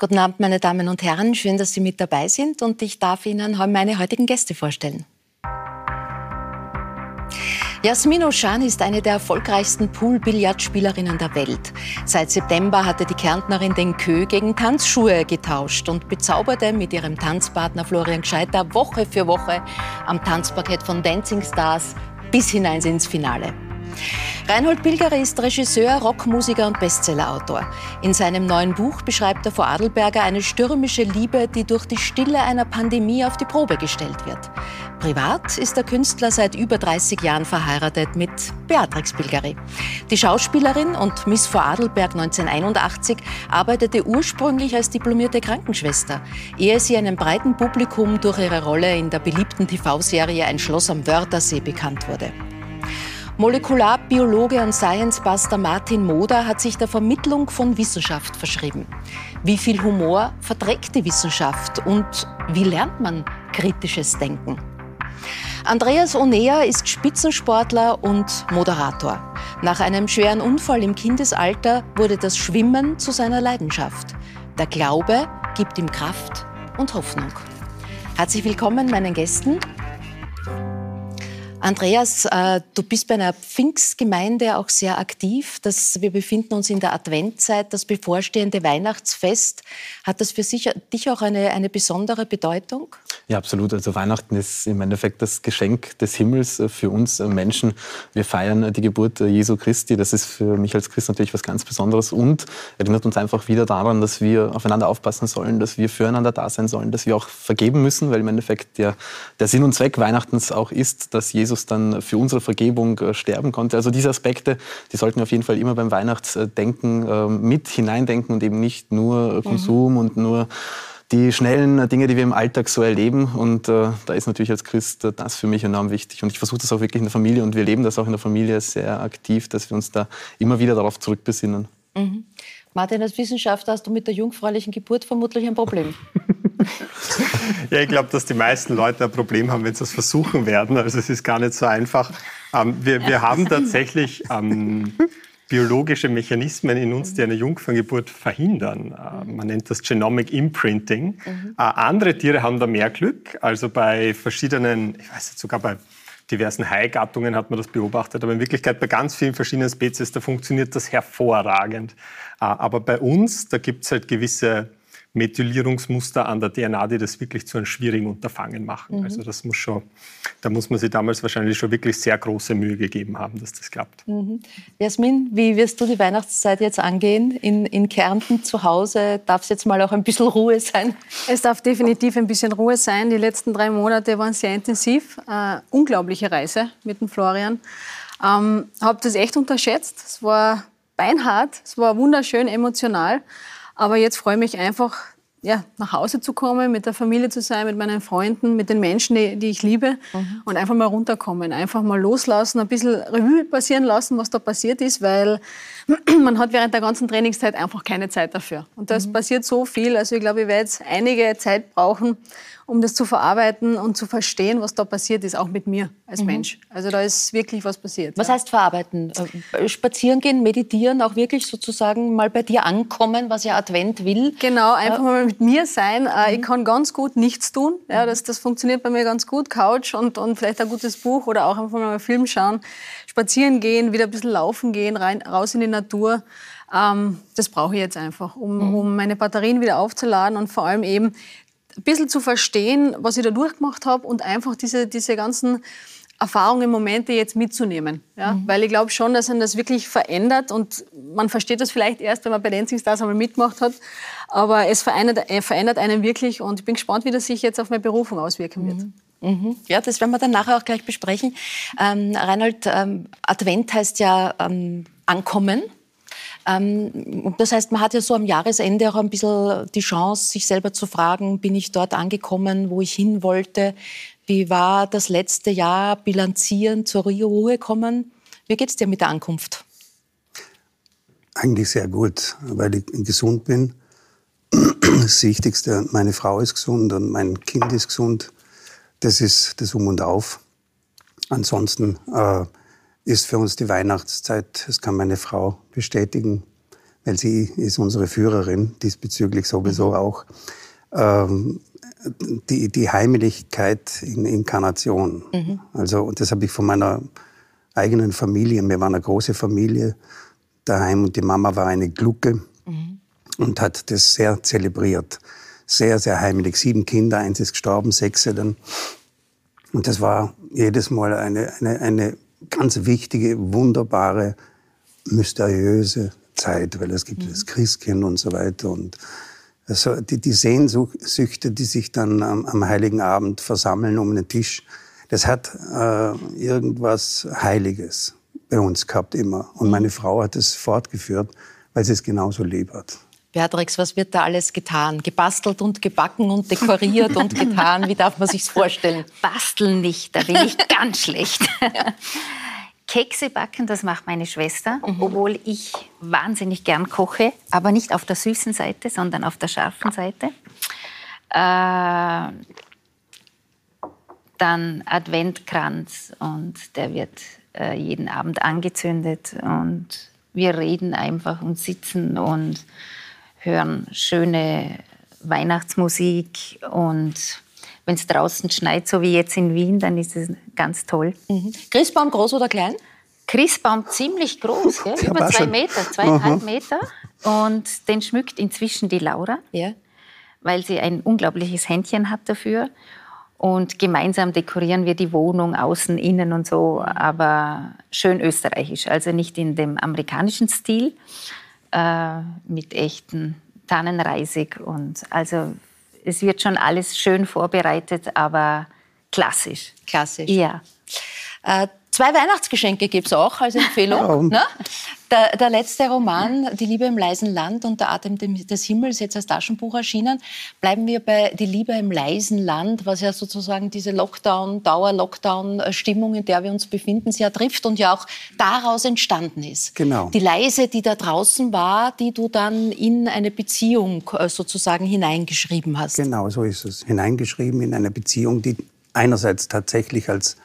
Guten Abend, meine Damen und Herren. Schön, dass Sie mit dabei sind und ich darf Ihnen meine heutigen Gäste vorstellen. Jasmin Oschan ist eine der erfolgreichsten Pool-Billardspielerinnen der Welt. Seit September hatte die Kärntnerin den Kö gegen Tanzschuhe getauscht und bezauberte mit ihrem Tanzpartner Florian Gescheiter Woche für Woche am Tanzparkett von Dancing Stars bis hinein ins Finale. Reinhold Pilgerer ist Regisseur, Rockmusiker und Bestsellerautor. In seinem neuen Buch beschreibt er vor Adelberger eine stürmische Liebe, die durch die Stille einer Pandemie auf die Probe gestellt wird. Privat ist der Künstler seit über 30 Jahren verheiratet mit Beatrix Pilgeri. Die Schauspielerin und Miss Vorarlberg 1981 arbeitete ursprünglich als diplomierte Krankenschwester, ehe sie einem breiten Publikum durch ihre Rolle in der beliebten TV-Serie Ein Schloss am Wörthersee bekannt wurde. Molekularbiologe und Science-Buster Martin Moder hat sich der Vermittlung von Wissenschaft verschrieben. Wie viel Humor verträgt die Wissenschaft und wie lernt man kritisches Denken? Andreas Onea ist Spitzensportler und Moderator. Nach einem schweren Unfall im Kindesalter wurde das Schwimmen zu seiner Leidenschaft. Der Glaube gibt ihm Kraft und Hoffnung. Herzlich willkommen meinen Gästen. Andreas, äh, du bist bei einer Pfingstgemeinde auch sehr aktiv. Das, wir befinden uns in der Adventzeit, das bevorstehende Weihnachtsfest. Hat das für sich, dich auch eine, eine besondere Bedeutung? Ja, absolut. Also Weihnachten ist im Endeffekt das Geschenk des Himmels äh, für uns äh, Menschen. Wir feiern die Geburt Jesu Christi. Das ist für mich als Christ natürlich was ganz Besonderes und erinnert uns einfach wieder daran, dass wir aufeinander aufpassen sollen, dass wir füreinander da sein sollen, dass wir auch vergeben müssen, weil im Endeffekt der, der Sinn und Zweck Weihnachtens auch ist, dass Jesus Jesus dann für unsere Vergebung äh, sterben konnte. Also diese Aspekte, die sollten wir auf jeden Fall immer beim Weihnachtsdenken ähm, mit hineindenken und eben nicht nur mhm. Konsum mhm. und nur die schnellen Dinge, die wir im Alltag so erleben. Und äh, da ist natürlich als Christ äh, das für mich enorm wichtig. Und ich versuche das auch wirklich in der Familie und wir leben das auch in der Familie sehr aktiv, dass wir uns da immer wieder darauf zurückbesinnen. Mhm. Martin, als Wissenschaftler hast du mit der jungfräulichen Geburt vermutlich ein Problem. ja, ich glaube, dass die meisten Leute ein Problem haben, wenn sie es versuchen werden. Also es ist gar nicht so einfach. Ähm, wir, wir haben tatsächlich ähm, biologische Mechanismen in uns, die eine Jungferngeburt verhindern. Äh, man nennt das Genomic Imprinting. Mhm. Äh, andere Tiere haben da mehr Glück. Also bei verschiedenen, ich weiß jetzt sogar bei diversen Haigattungen hat man das beobachtet, aber in Wirklichkeit bei ganz vielen verschiedenen Spezies, da funktioniert das hervorragend. Äh, aber bei uns, da gibt es halt gewisse Methylierungsmuster an der DNA, die das wirklich zu einem schwierigen Unterfangen machen. Mhm. Also das muss schon, da muss man sich damals wahrscheinlich schon wirklich sehr große Mühe gegeben haben, dass das klappt. Mhm. Jasmin, wie wirst du die Weihnachtszeit jetzt angehen? In, in Kärnten zu Hause darf es jetzt mal auch ein bisschen Ruhe sein? Es darf definitiv ein bisschen Ruhe sein. Die letzten drei Monate waren sehr intensiv. Äh, unglaubliche Reise mit dem Florian. Ähm, habe das echt unterschätzt. Es war beinhart, es war wunderschön emotional. Aber jetzt freue ich mich einfach, ja, nach Hause zu kommen, mit der Familie zu sein, mit meinen Freunden, mit den Menschen, die, die ich liebe mhm. und einfach mal runterkommen, einfach mal loslassen, ein bisschen Revue passieren lassen, was da passiert ist, weil man hat während der ganzen Trainingszeit einfach keine Zeit dafür. Und das mhm. passiert so viel, also ich glaube, ich werde jetzt einige Zeit brauchen, um das zu verarbeiten und zu verstehen, was da passiert ist, auch mit mir als mhm. Mensch. Also da ist wirklich was passiert. Was ja. heißt verarbeiten? Äh, spazieren gehen, meditieren, auch wirklich sozusagen mal bei dir ankommen, was ja Advent will? Genau, einfach mal mit mir sein. Äh, mhm. Ich kann ganz gut nichts tun. Ja, mhm. das, das funktioniert bei mir ganz gut. Couch und, und vielleicht ein gutes Buch oder auch einfach mal einen Film schauen. Spazieren gehen, wieder ein bisschen laufen gehen, rein, raus in die Natur. Ähm, das brauche ich jetzt einfach, um, mhm. um meine Batterien wieder aufzuladen und vor allem eben ein bisschen zu verstehen, was ich da durchgemacht habe und einfach diese, diese ganzen Erfahrungen, Momente jetzt mitzunehmen. Ja? Mhm. Weil ich glaube schon, dass man das wirklich verändert und man versteht das vielleicht erst, wenn man bei Dancing Stars einmal mitgemacht hat. Aber es verändert, äh, verändert einen wirklich und ich bin gespannt, wie das sich jetzt auf meine Berufung auswirken wird. Mhm. Mhm. Ja, das werden wir dann nachher auch gleich besprechen. Ähm, Reinhold, ähm, Advent heißt ja ähm, ankommen. Ähm, das heißt, man hat ja so am Jahresende auch ein bisschen die Chance, sich selber zu fragen, bin ich dort angekommen, wo ich hin wollte? Wie war das letzte Jahr? Bilanzieren, zur Ruhe kommen? Wie geht es dir mit der Ankunft? Eigentlich sehr gut, weil ich gesund bin. Das Wichtigste, meine Frau ist gesund und mein Kind ist gesund. Das ist das Um und Auf. Ansonsten äh, ist für uns die Weihnachtszeit, das kann meine Frau bestätigen, weil sie ist unsere Führerin, diesbezüglich sowieso auch. Ähm, die, die Heimlichkeit in Inkarnation. Mhm. Also, und das habe ich von meiner eigenen Familie. Wir waren eine große Familie daheim und die Mama war eine Glucke mhm. und hat das sehr zelebriert. Sehr, sehr heimlich. Sieben Kinder, eins ist gestorben, sechs dann. Und das war jedes Mal eine, eine, eine ganz wichtige, wunderbare, mysteriöse Zeit, weil es gibt mhm. das Christkind und so weiter. Und also die, die Sehnsüchte, die sich dann am, am, Heiligen Abend versammeln um den Tisch, das hat äh, irgendwas Heiliges bei uns gehabt immer. Und meine Frau hat es fortgeführt, weil sie es genauso lieb hat. Beatrix, was wird da alles getan? Gebastelt und gebacken und dekoriert und getan? Wie darf man sich's vorstellen? Basteln nicht, da bin ich ganz schlecht. Kekse backen, das macht meine Schwester, mhm. obwohl ich wahnsinnig gern koche, aber nicht auf der süßen Seite, sondern auf der scharfen Seite. Äh, dann Adventkranz und der wird äh, jeden Abend angezündet und wir reden einfach und sitzen und hören schöne Weihnachtsmusik und wenn es draußen schneit, so wie jetzt in Wien, dann ist es ganz toll. Mhm. Christbaum groß oder klein? Christbaum ziemlich groß, gell? über zwei Meter, zweieinhalb Meter. Und den schmückt inzwischen die Laura, ja. weil sie ein unglaubliches Händchen hat dafür. Und gemeinsam dekorieren wir die Wohnung, außen, innen und so, aber schön österreichisch, also nicht in dem amerikanischen Stil, äh, mit echten Tannenreisig. Und also es wird schon alles schön vorbereitet, aber klassisch. Klassisch. Ja. Äh, Zwei Weihnachtsgeschenke gibt es auch als Empfehlung. ne? Der, der, letzte Roman, Die Liebe im leisen Land und der Atem des Himmels, jetzt als Taschenbuch erschienen. Bleiben wir bei Die Liebe im leisen Land, was ja sozusagen diese Lockdown, Dauer-Lockdown-Stimmung, in der wir uns befinden, sehr trifft und ja auch daraus entstanden ist. Genau. Die Leise, die da draußen war, die du dann in eine Beziehung äh, sozusagen hineingeschrieben hast. Genau, so ist es. Hineingeschrieben in eine Beziehung, die einerseits tatsächlich als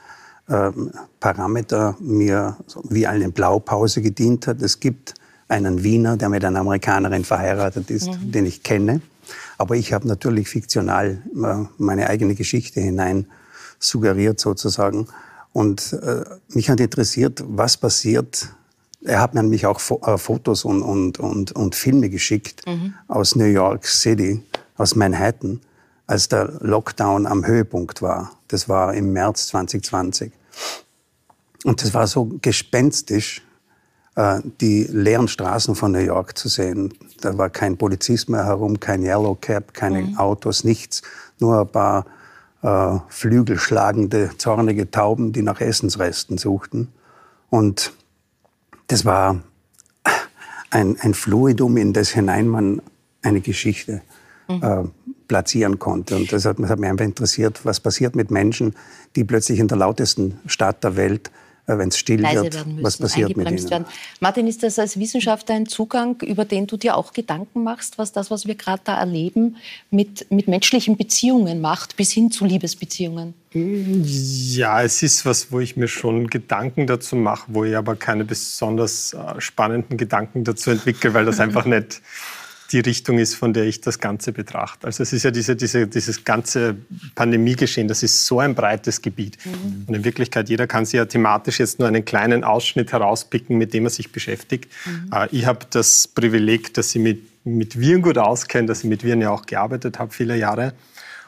Parameter mir wie eine Blaupause gedient hat. Es gibt einen Wiener, der mit einer Amerikanerin verheiratet ist, mhm. den ich kenne. Aber ich habe natürlich fiktional äh, meine eigene Geschichte hinein suggeriert sozusagen. Und äh, mich hat interessiert, was passiert. Er hat mir nämlich auch Fo äh, Fotos und, und, und, und Filme geschickt mhm. aus New York City, aus Manhattan als der Lockdown am Höhepunkt war. Das war im März 2020. Und das war so gespenstisch, äh, die leeren Straßen von New York zu sehen. Da war kein Polizist mehr herum, kein Yellow Cab, keine mhm. Autos, nichts. Nur ein paar äh, flügelschlagende, zornige Tauben, die nach Essensresten suchten. Und das war ein, ein Fluidum, in das hinein man eine Geschichte mhm. äh, platzieren konnte. Und das hat, das hat mich einfach interessiert, was passiert mit Menschen, die plötzlich in der lautesten Stadt der Welt äh, wenn es still Leise wird, müssen, was passiert mit ihnen? Werden. Martin, ist das als Wissenschaftler ein Zugang, über den du dir auch Gedanken machst, was das, was wir gerade da erleben, mit, mit menschlichen Beziehungen macht, bis hin zu Liebesbeziehungen? Ja, es ist was, wo ich mir schon Gedanken dazu mache, wo ich aber keine besonders äh, spannenden Gedanken dazu entwickle, weil das einfach nicht die Richtung ist, von der ich das Ganze betrachte. Also es ist ja diese, diese, dieses ganze Pandemiegeschehen, das ist so ein breites Gebiet. Mhm. Und in Wirklichkeit, jeder kann sich ja thematisch jetzt nur einen kleinen Ausschnitt herauspicken, mit dem er sich beschäftigt. Mhm. Äh, ich habe das Privileg, dass ich mit, mit Viren gut auskenne, dass ich mit Viren ja auch gearbeitet habe, viele Jahre.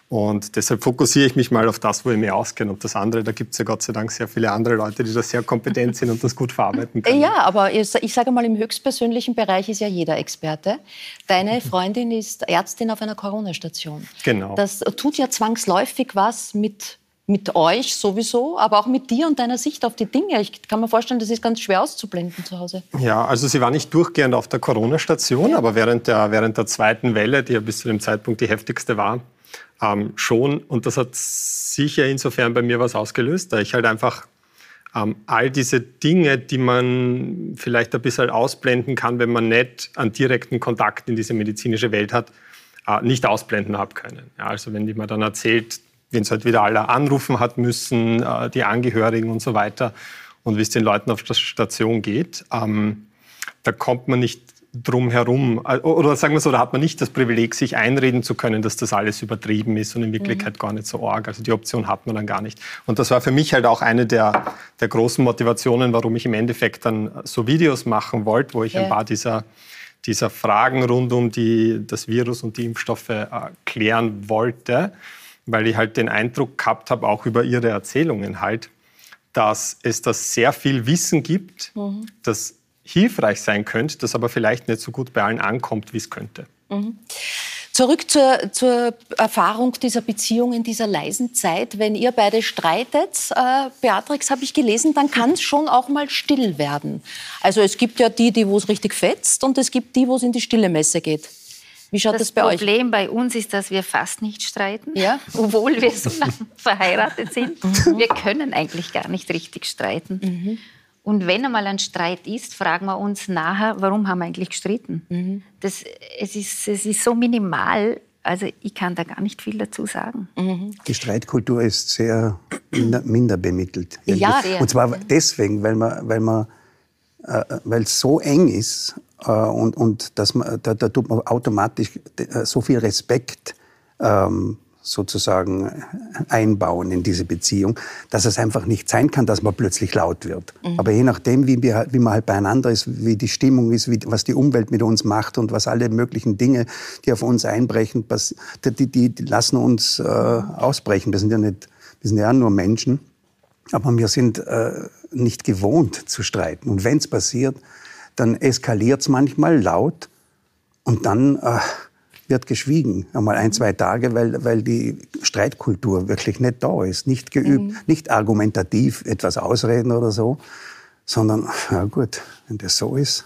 Und deshalb fokussiere ich mich mal auf das, wo ich mich auskenne. Und das andere, da gibt es ja Gott sei Dank sehr viele andere Leute, die da sehr kompetent sind und das gut verarbeiten können. Ja, aber ich, sage mal, im höchstpersönlichen Bereich ist ja jeder Experte. Deine Freundin ist Ärztin auf einer Corona-Station. Genau. Das tut ja zwangsläufig was mit mit euch sowieso, aber auch mit dir und deiner Sicht auf die Dinge. Ich kann mir vorstellen, das ist ganz schwer auszublenden zu Hause. Ja, also sie war nicht durchgehend auf der Corona-Station, ja. aber während der, während der zweiten Welle, die ja bis zu dem Zeitpunkt die heftigste war, ähm, schon. Und das hat sicher insofern bei mir was ausgelöst, da ich halt einfach ähm, all diese Dinge, die man vielleicht ein bisschen ausblenden kann, wenn man nicht einen direkten Kontakt in diese medizinische Welt hat, äh, nicht ausblenden habe können. Ja, also wenn die mir dann erzählt, wenn es halt wieder alle anrufen hat müssen, äh, die Angehörigen und so weiter, und wie es den Leuten auf der Station geht, ähm, da kommt man nicht drumherum, oder sagen wir so, da hat man nicht das Privileg, sich einreden zu können, dass das alles übertrieben ist und in Wirklichkeit mhm. gar nicht so arg. Also die Option hat man dann gar nicht. Und das war für mich halt auch eine der, der großen Motivationen, warum ich im Endeffekt dann so Videos machen wollte, wo ich ja. ein paar dieser, dieser Fragen rund um die, das Virus und die Impfstoffe äh, klären wollte, weil ich halt den Eindruck gehabt habe, auch über ihre Erzählungen halt, dass es da sehr viel Wissen gibt, mhm. das hilfreich sein könnte, das aber vielleicht nicht so gut bei allen ankommt, wie es könnte. Mhm. Zurück zur, zur, Erfahrung dieser Beziehung in dieser leisen Zeit. Wenn ihr beide streitet, äh, Beatrix, habe ich gelesen, dann kann es schon auch mal still werden. Also es gibt ja die, die wo es richtig fetzt und es gibt die, wo es in die stille Messe geht. Wie schaut das, das bei Problem euch? Das Problem bei uns ist, dass wir fast nicht streiten, ja? obwohl wir so lange verheiratet sind. Mhm. Wir können eigentlich gar nicht richtig streiten. Mhm. Und wenn einmal ein Streit ist, fragen wir uns nachher, warum haben wir eigentlich gestritten? Mhm. Das, es, ist, es ist so minimal, also ich kann da gar nicht viel dazu sagen. Mhm. Die Streitkultur ist sehr minder, minder bemittelt. Ja, sehr. Und zwar deswegen, weil man, weil man, äh, weil es so eng ist äh, und, und dass man, da, da tut man automatisch äh, so viel Respekt ähm, sozusagen einbauen in diese Beziehung, dass es einfach nicht sein kann, dass man plötzlich laut wird. Mhm. Aber je nachdem, wie, wir, wie man halt beieinander ist, wie die Stimmung ist, wie, was die Umwelt mit uns macht und was alle möglichen Dinge, die auf uns einbrechen, die, die, die lassen uns äh, ausbrechen. Wir sind ja nicht, wir sind ja nur Menschen, aber wir sind äh, nicht gewohnt zu streiten. Und wenn es passiert, dann eskaliert es manchmal laut und dann äh, wird geschwiegen, einmal ein, zwei Tage, weil, weil die Streitkultur wirklich nicht da ist, nicht geübt, mhm. nicht argumentativ etwas ausreden oder so, sondern, ja gut, wenn das so ist,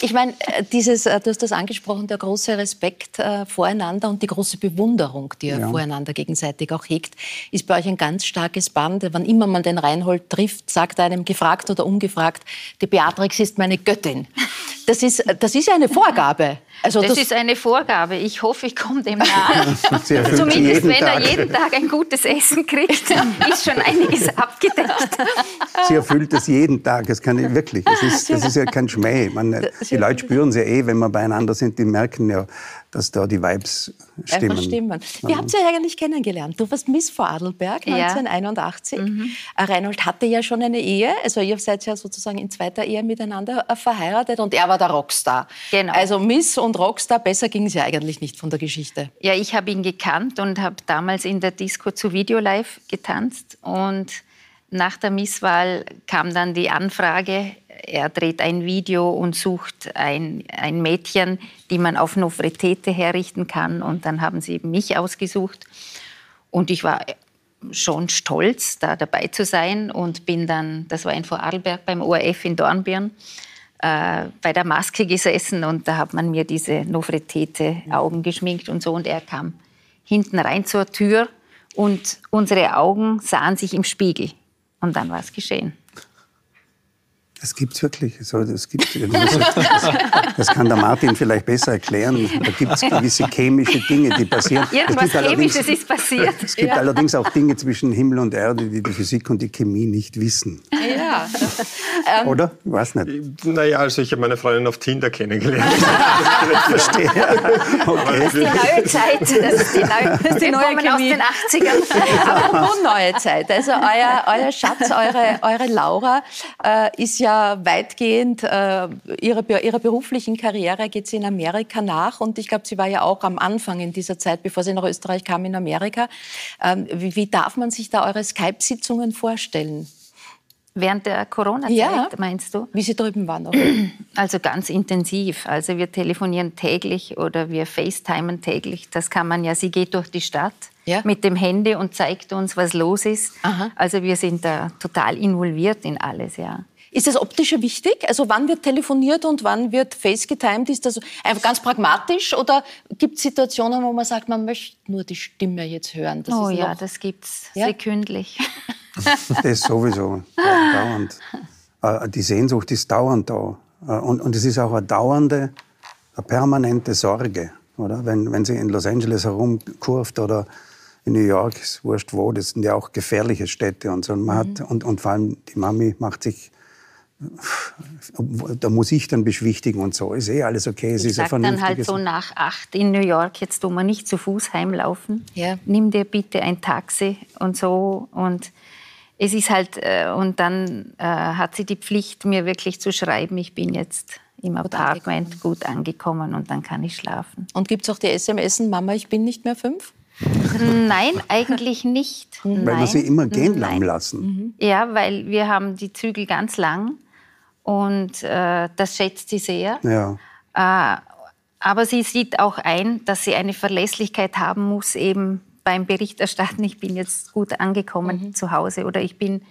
ich meine, äh, dieses, äh, du hast das angesprochen, der große Respekt voreinander und die große Bewunderung, die ihr ja. voreinander gegenseitig auch hegt, ist bei euch ein ganz starkes Band. Wann immer man den Reinhold trifft, sagt einem gefragt oder ungefragt, die Beatrix ist meine Göttin. Das ist, das ist eine Vorgabe. Also das, das, ist eine Vorgabe. Ich hoffe, ich komme dem nahe. Zumindest wenn er jeden Tag ein gutes Essen kriegt, ist schon einiges abgedeckt. Sie erfüllt es jeden Tag. Das kann ich wirklich. Das ist, das ist ja kein Schmäh. Man, die Leute spüren es ja eh, wenn wir beieinander sind. Die merken ja, dass da die Vibes stimmen. stimmen. Wie habt ihr eigentlich kennengelernt? Du warst Miss Vorarlberg 1981. Ja. Mhm. Äh, Reinhold hatte ja schon eine Ehe, also ihr seid ja sozusagen in zweiter Ehe miteinander äh, verheiratet und er war der Rockstar. Genau. Also Miss und Rockstar, besser ging es ja eigentlich nicht von der Geschichte. Ja, ich habe ihn gekannt und habe damals in der Disco zu Video Live getanzt und nach der Misswahl kam dann die Anfrage, er dreht ein Video und sucht ein, ein Mädchen, die man auf Nofretete herrichten kann. Und dann haben sie mich ausgesucht. Und ich war schon stolz, da dabei zu sein und bin dann, das war in Vorarlberg beim ORF in Dornbirn, äh, bei der Maske gesessen und da hat man mir diese Nofretete Augen geschminkt und so. Und er kam hinten rein zur Tür und unsere Augen sahen sich im Spiegel. Und dann war es geschehen. Das gibt es wirklich. So, das, gibt, das, das, kann der Martin vielleicht besser erklären. Da gibt es gewisse chemische Dinge, die passieren. Irgendwas Chemisches ist passiert. Es gibt ja. allerdings auch Dinge zwischen Himmel und Erde, die die Physik und die Chemie nicht wissen. Ja. Oder? Ich weiß nicht. Naja, also ich habe meine Freundin auf Tinder kennengelernt. Verstehe. Okay. Das ist die neue Zeit. Das ist die neue, das ist die neue Chemie. aus den 80ern. Apropos neue Zeit. Also euer, euer Schatz, eure, eure Laura äh, ist ja ja weitgehend äh, ihrer, ihrer beruflichen Karriere geht sie in Amerika nach und ich glaube, sie war ja auch am Anfang in dieser Zeit, bevor sie nach Österreich kam, in Amerika. Ähm, wie, wie darf man sich da eure Skype-Sitzungen vorstellen? Während der Corona-Zeit, ja. meinst du? Wie sie drüben waren. Auch. Also ganz intensiv. Also wir telefonieren täglich oder wir FaceTimen täglich. Das kann man ja. Sie geht durch die Stadt ja. mit dem Handy und zeigt uns, was los ist. Aha. Also wir sind da total involviert in alles, ja. Ist das Optische wichtig? Also wann wird telefoniert und wann wird FaceGetimed? Ist das einfach ganz pragmatisch oder gibt es Situationen, wo man sagt, man möchte nur die Stimme jetzt hören? Das oh ja, das gibt es ja? sekündlich. das sowieso, dauernd. Äh, die Sehnsucht ist dauernd da. Äh, und, und es ist auch eine dauernde, eine permanente Sorge. Oder? Wenn, wenn sie in Los Angeles herumkurft oder in New York, ist wurscht wo, das sind ja auch gefährliche Städte und so. Und, man mhm. hat, und, und vor allem die Mami macht sich da muss ich dann beschwichtigen und so. Ist eh alles okay. Es ich ist sag dann halt so nach acht in New York, jetzt tun wir nicht zu Fuß heimlaufen. Ja. Nimm dir bitte ein Taxi und so. Und es ist halt, äh, und dann äh, hat sie die Pflicht, mir wirklich zu schreiben, ich bin jetzt im gut Apartment angekommen. gut angekommen und dann kann ich schlafen. Und gibt es auch die SMS, Mama, ich bin nicht mehr fünf? Nein, eigentlich nicht. Weil Nein. wir sie immer gehen lassen. Mhm. Ja, weil wir haben die Zügel ganz lang und äh, das schätzt sie sehr. Ja. Äh, aber sie sieht auch ein, dass sie eine Verlässlichkeit haben muss, eben beim Berichterstatten, ich bin jetzt gut angekommen mhm. zu Hause oder ich bin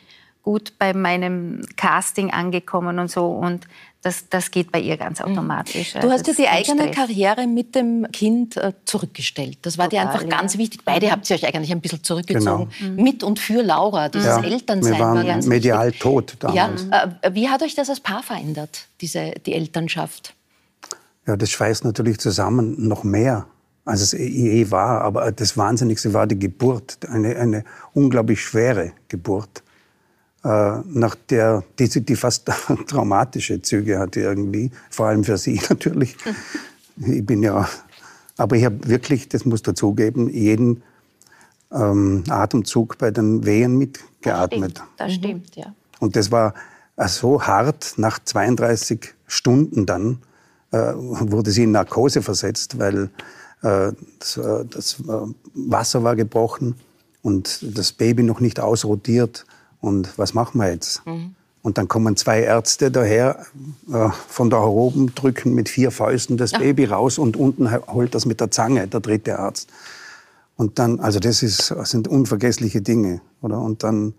gut bei meinem Casting angekommen und so. Und das, das geht bei ihr ganz mhm. automatisch. Du hast ja die eigene Stress. Karriere mit dem Kind äh, zurückgestellt. Das war Total, dir einfach ja. ganz wichtig. Beide mhm. habt ihr euch eigentlich ein bisschen zurückgezogen. Genau. Mhm. Mit und für Laura. Dieses ja. Elternsein Wir waren war ganz medial wichtig. tot damals. Ja. Äh, wie hat euch das als Paar verändert, diese, die Elternschaft? Ja, das schweißt natürlich zusammen noch mehr als es eh war. Aber das Wahnsinnigste war die Geburt, eine, eine unglaublich schwere Geburt. Äh, nach der, die, die fast traumatische Züge hatte irgendwie, vor allem für sie natürlich. Ich bin ja, aber ich habe wirklich, das muss dazugeben, jeden ähm, Atemzug bei den Wehen mitgeatmet. Das stimmt, das stimmt ja. Und das war äh, so hart, nach 32 Stunden dann äh, wurde sie in Narkose versetzt, weil äh, das, äh, das Wasser war gebrochen und das Baby noch nicht ausrotiert. Und was machen wir jetzt? Mhm. Und dann kommen zwei Ärzte daher, äh, von da oben, drücken mit vier Fäusten das ja. Baby raus und unten holt das mit der Zange, der dritte Arzt. Und dann, also das, ist, das sind unvergessliche Dinge, oder? Und dann,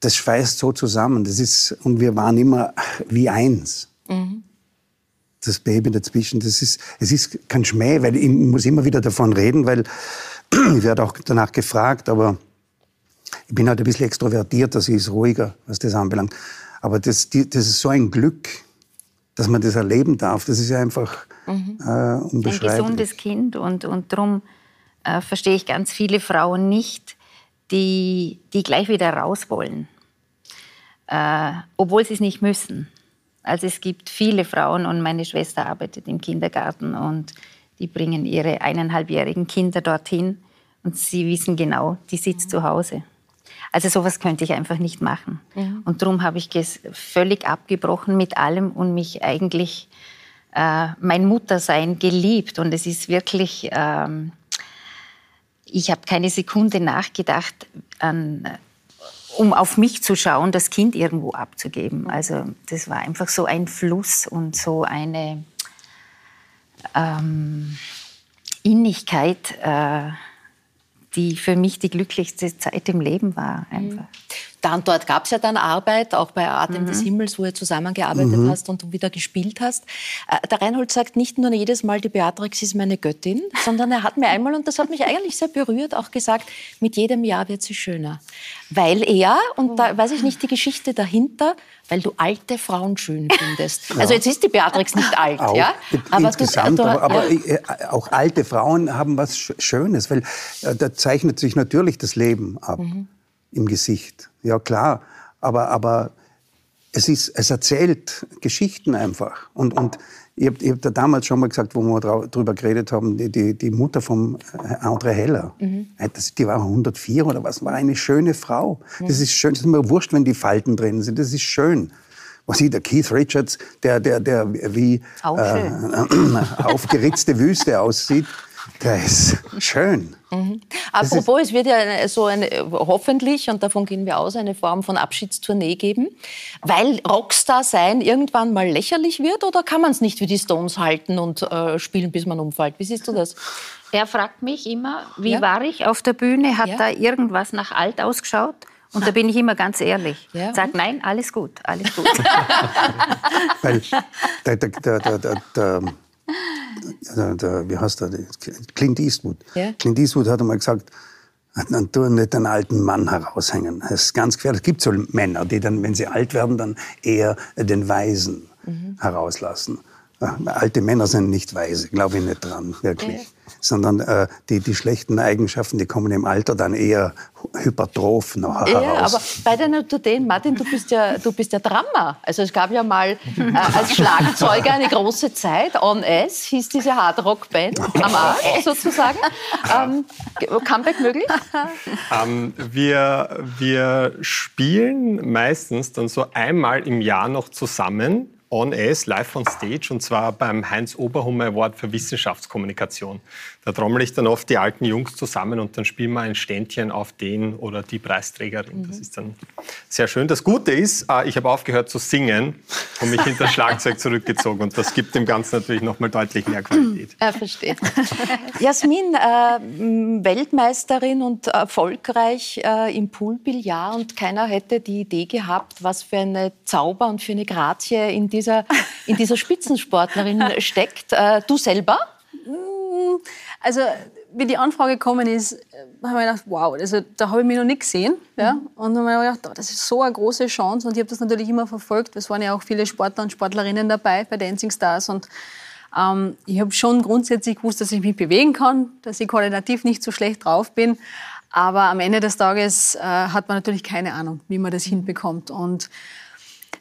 das schweißt so zusammen. Das ist, und wir waren immer wie eins. Mhm. Das Baby dazwischen, das ist, es ist kein Schmäh, weil ich muss immer wieder davon reden, weil ich werde auch danach gefragt, aber ich bin halt ein bisschen extrovertierter, sie ist ruhiger, was das anbelangt. Aber das, die, das ist so ein Glück, dass man das erleben darf. Das ist ja einfach mhm. äh, unbeschreiblich. Ein gesundes Kind und, und darum äh, verstehe ich ganz viele Frauen nicht, die, die gleich wieder raus wollen, äh, obwohl sie es nicht müssen. Also es gibt viele Frauen und meine Schwester arbeitet im Kindergarten und die bringen ihre eineinhalbjährigen Kinder dorthin und sie wissen genau, die sitzt mhm. zu Hause. Also sowas könnte ich einfach nicht machen. Ja. Und darum habe ich völlig abgebrochen mit allem und mich eigentlich äh, mein Muttersein geliebt. Und es ist wirklich, ähm, ich habe keine Sekunde nachgedacht, an, um auf mich zu schauen, das Kind irgendwo abzugeben. Also das war einfach so ein Fluss und so eine ähm, Innigkeit. Äh, die für mich die glücklichste Zeit im Leben war. Einfach. Da und dort gab es ja dann Arbeit, auch bei Atem mhm. des Himmels, wo ihr zusammengearbeitet mhm. hast und du wieder gespielt hast. Äh, der Reinhold sagt nicht nur jedes Mal, die Beatrix ist meine Göttin, sondern er hat mir einmal, und das hat mich eigentlich sehr berührt, auch gesagt, mit jedem Jahr wird sie schöner. Weil er, und da weiß ich nicht die Geschichte dahinter, weil du alte Frauen schön findest. Ja. Also jetzt ist die Beatrix nicht alt, auch, ja? Aber insgesamt, du, du, aber, aber ja. Äh, auch alte Frauen haben was Schönes, weil äh, da zeichnet sich natürlich das Leben ab. Mhm im Gesicht. Ja, klar. Aber, aber es, ist, es erzählt Geschichten einfach. Und, und ich habe hab da damals schon mal gesagt, wo wir darüber geredet haben, die, die, die Mutter von äh, André Heller, mhm. die war 104 oder was, war eine schöne Frau. Mhm. Das ist schön, das ist mir wurscht, wenn die Falten drin sind, das ist schön. Was ich, der Keith Richards, der, der, der wie äh, aufgeritzte Wüste aussieht, der ist schön. Mhm. Apropos, es wird ja so eine, hoffentlich, und davon gehen wir aus, eine Form von Abschiedstournee geben. Weil Rockstar sein irgendwann mal lächerlich wird oder kann man es nicht wie die Stones halten und äh, spielen, bis man umfällt? Wie siehst du das? Er fragt mich immer, wie ja. war ich auf der Bühne? Hat ja. da irgendwas nach alt ausgeschaut? Und da bin ich immer ganz ehrlich. Ja. Sag nein, alles gut, alles gut. Weil der, der, der, der der, wie heißt der, Clint Eastwood. Ja? Clint Eastwood hat einmal gesagt, dann tu nicht einen alten Mann heraushängen. Das ist ganz gefährlich. Es gibt so Männer, die dann, wenn sie alt werden, dann eher den Weisen mhm. herauslassen. Alte Männer sind nicht weise, glaube ich nicht dran, wirklich. Ja. Sondern äh, die, die schlechten Eigenschaften, die kommen im Alter dann eher hypertroph noch heraus. Ja, aber bei den Autodeen, Martin, du bist ja, du bist ja Drama. Also es gab ja mal äh, als Schlagzeuger eine große Zeit, On S hieß diese Hardrock-Band am Arsch sozusagen. Ähm, Comeback möglich? Ähm, wir, wir spielen meistens dann so einmal im Jahr noch zusammen on Air, live on stage, und zwar beim Heinz Oberhummer Award für Wissenschaftskommunikation. Da trommel ich dann oft die alten Jungs zusammen und dann spielen wir ein Ständchen auf den oder die Preisträgerin. Das mhm. ist dann sehr schön. Das Gute ist, äh, ich habe aufgehört zu singen und mich hinter das Schlagzeug zurückgezogen und das gibt dem Ganzen natürlich noch mal deutlich mehr Qualität. Ja, verstehe. Jasmin, äh, Weltmeisterin und erfolgreich äh, im Poolbillard und keiner hätte die Idee gehabt, was für eine Zauber und für eine Grazie in dieser, in dieser Spitzensportlerin steckt. Äh, du selber? Mm, also, wie die Anfrage gekommen ist, äh, habe ich gedacht, wow, also, da habe ich mich noch nicht gesehen. Ja? Mhm. Und dann habe ich gedacht, oh, das ist so eine große Chance. Und ich habe das natürlich immer verfolgt. Es waren ja auch viele Sportler und Sportlerinnen dabei bei Dancing Stars. Und ähm, ich habe schon grundsätzlich gewusst, dass ich mich bewegen kann, dass ich koordinativ nicht so schlecht drauf bin. Aber am Ende des Tages äh, hat man natürlich keine Ahnung, wie man das hinbekommt. Und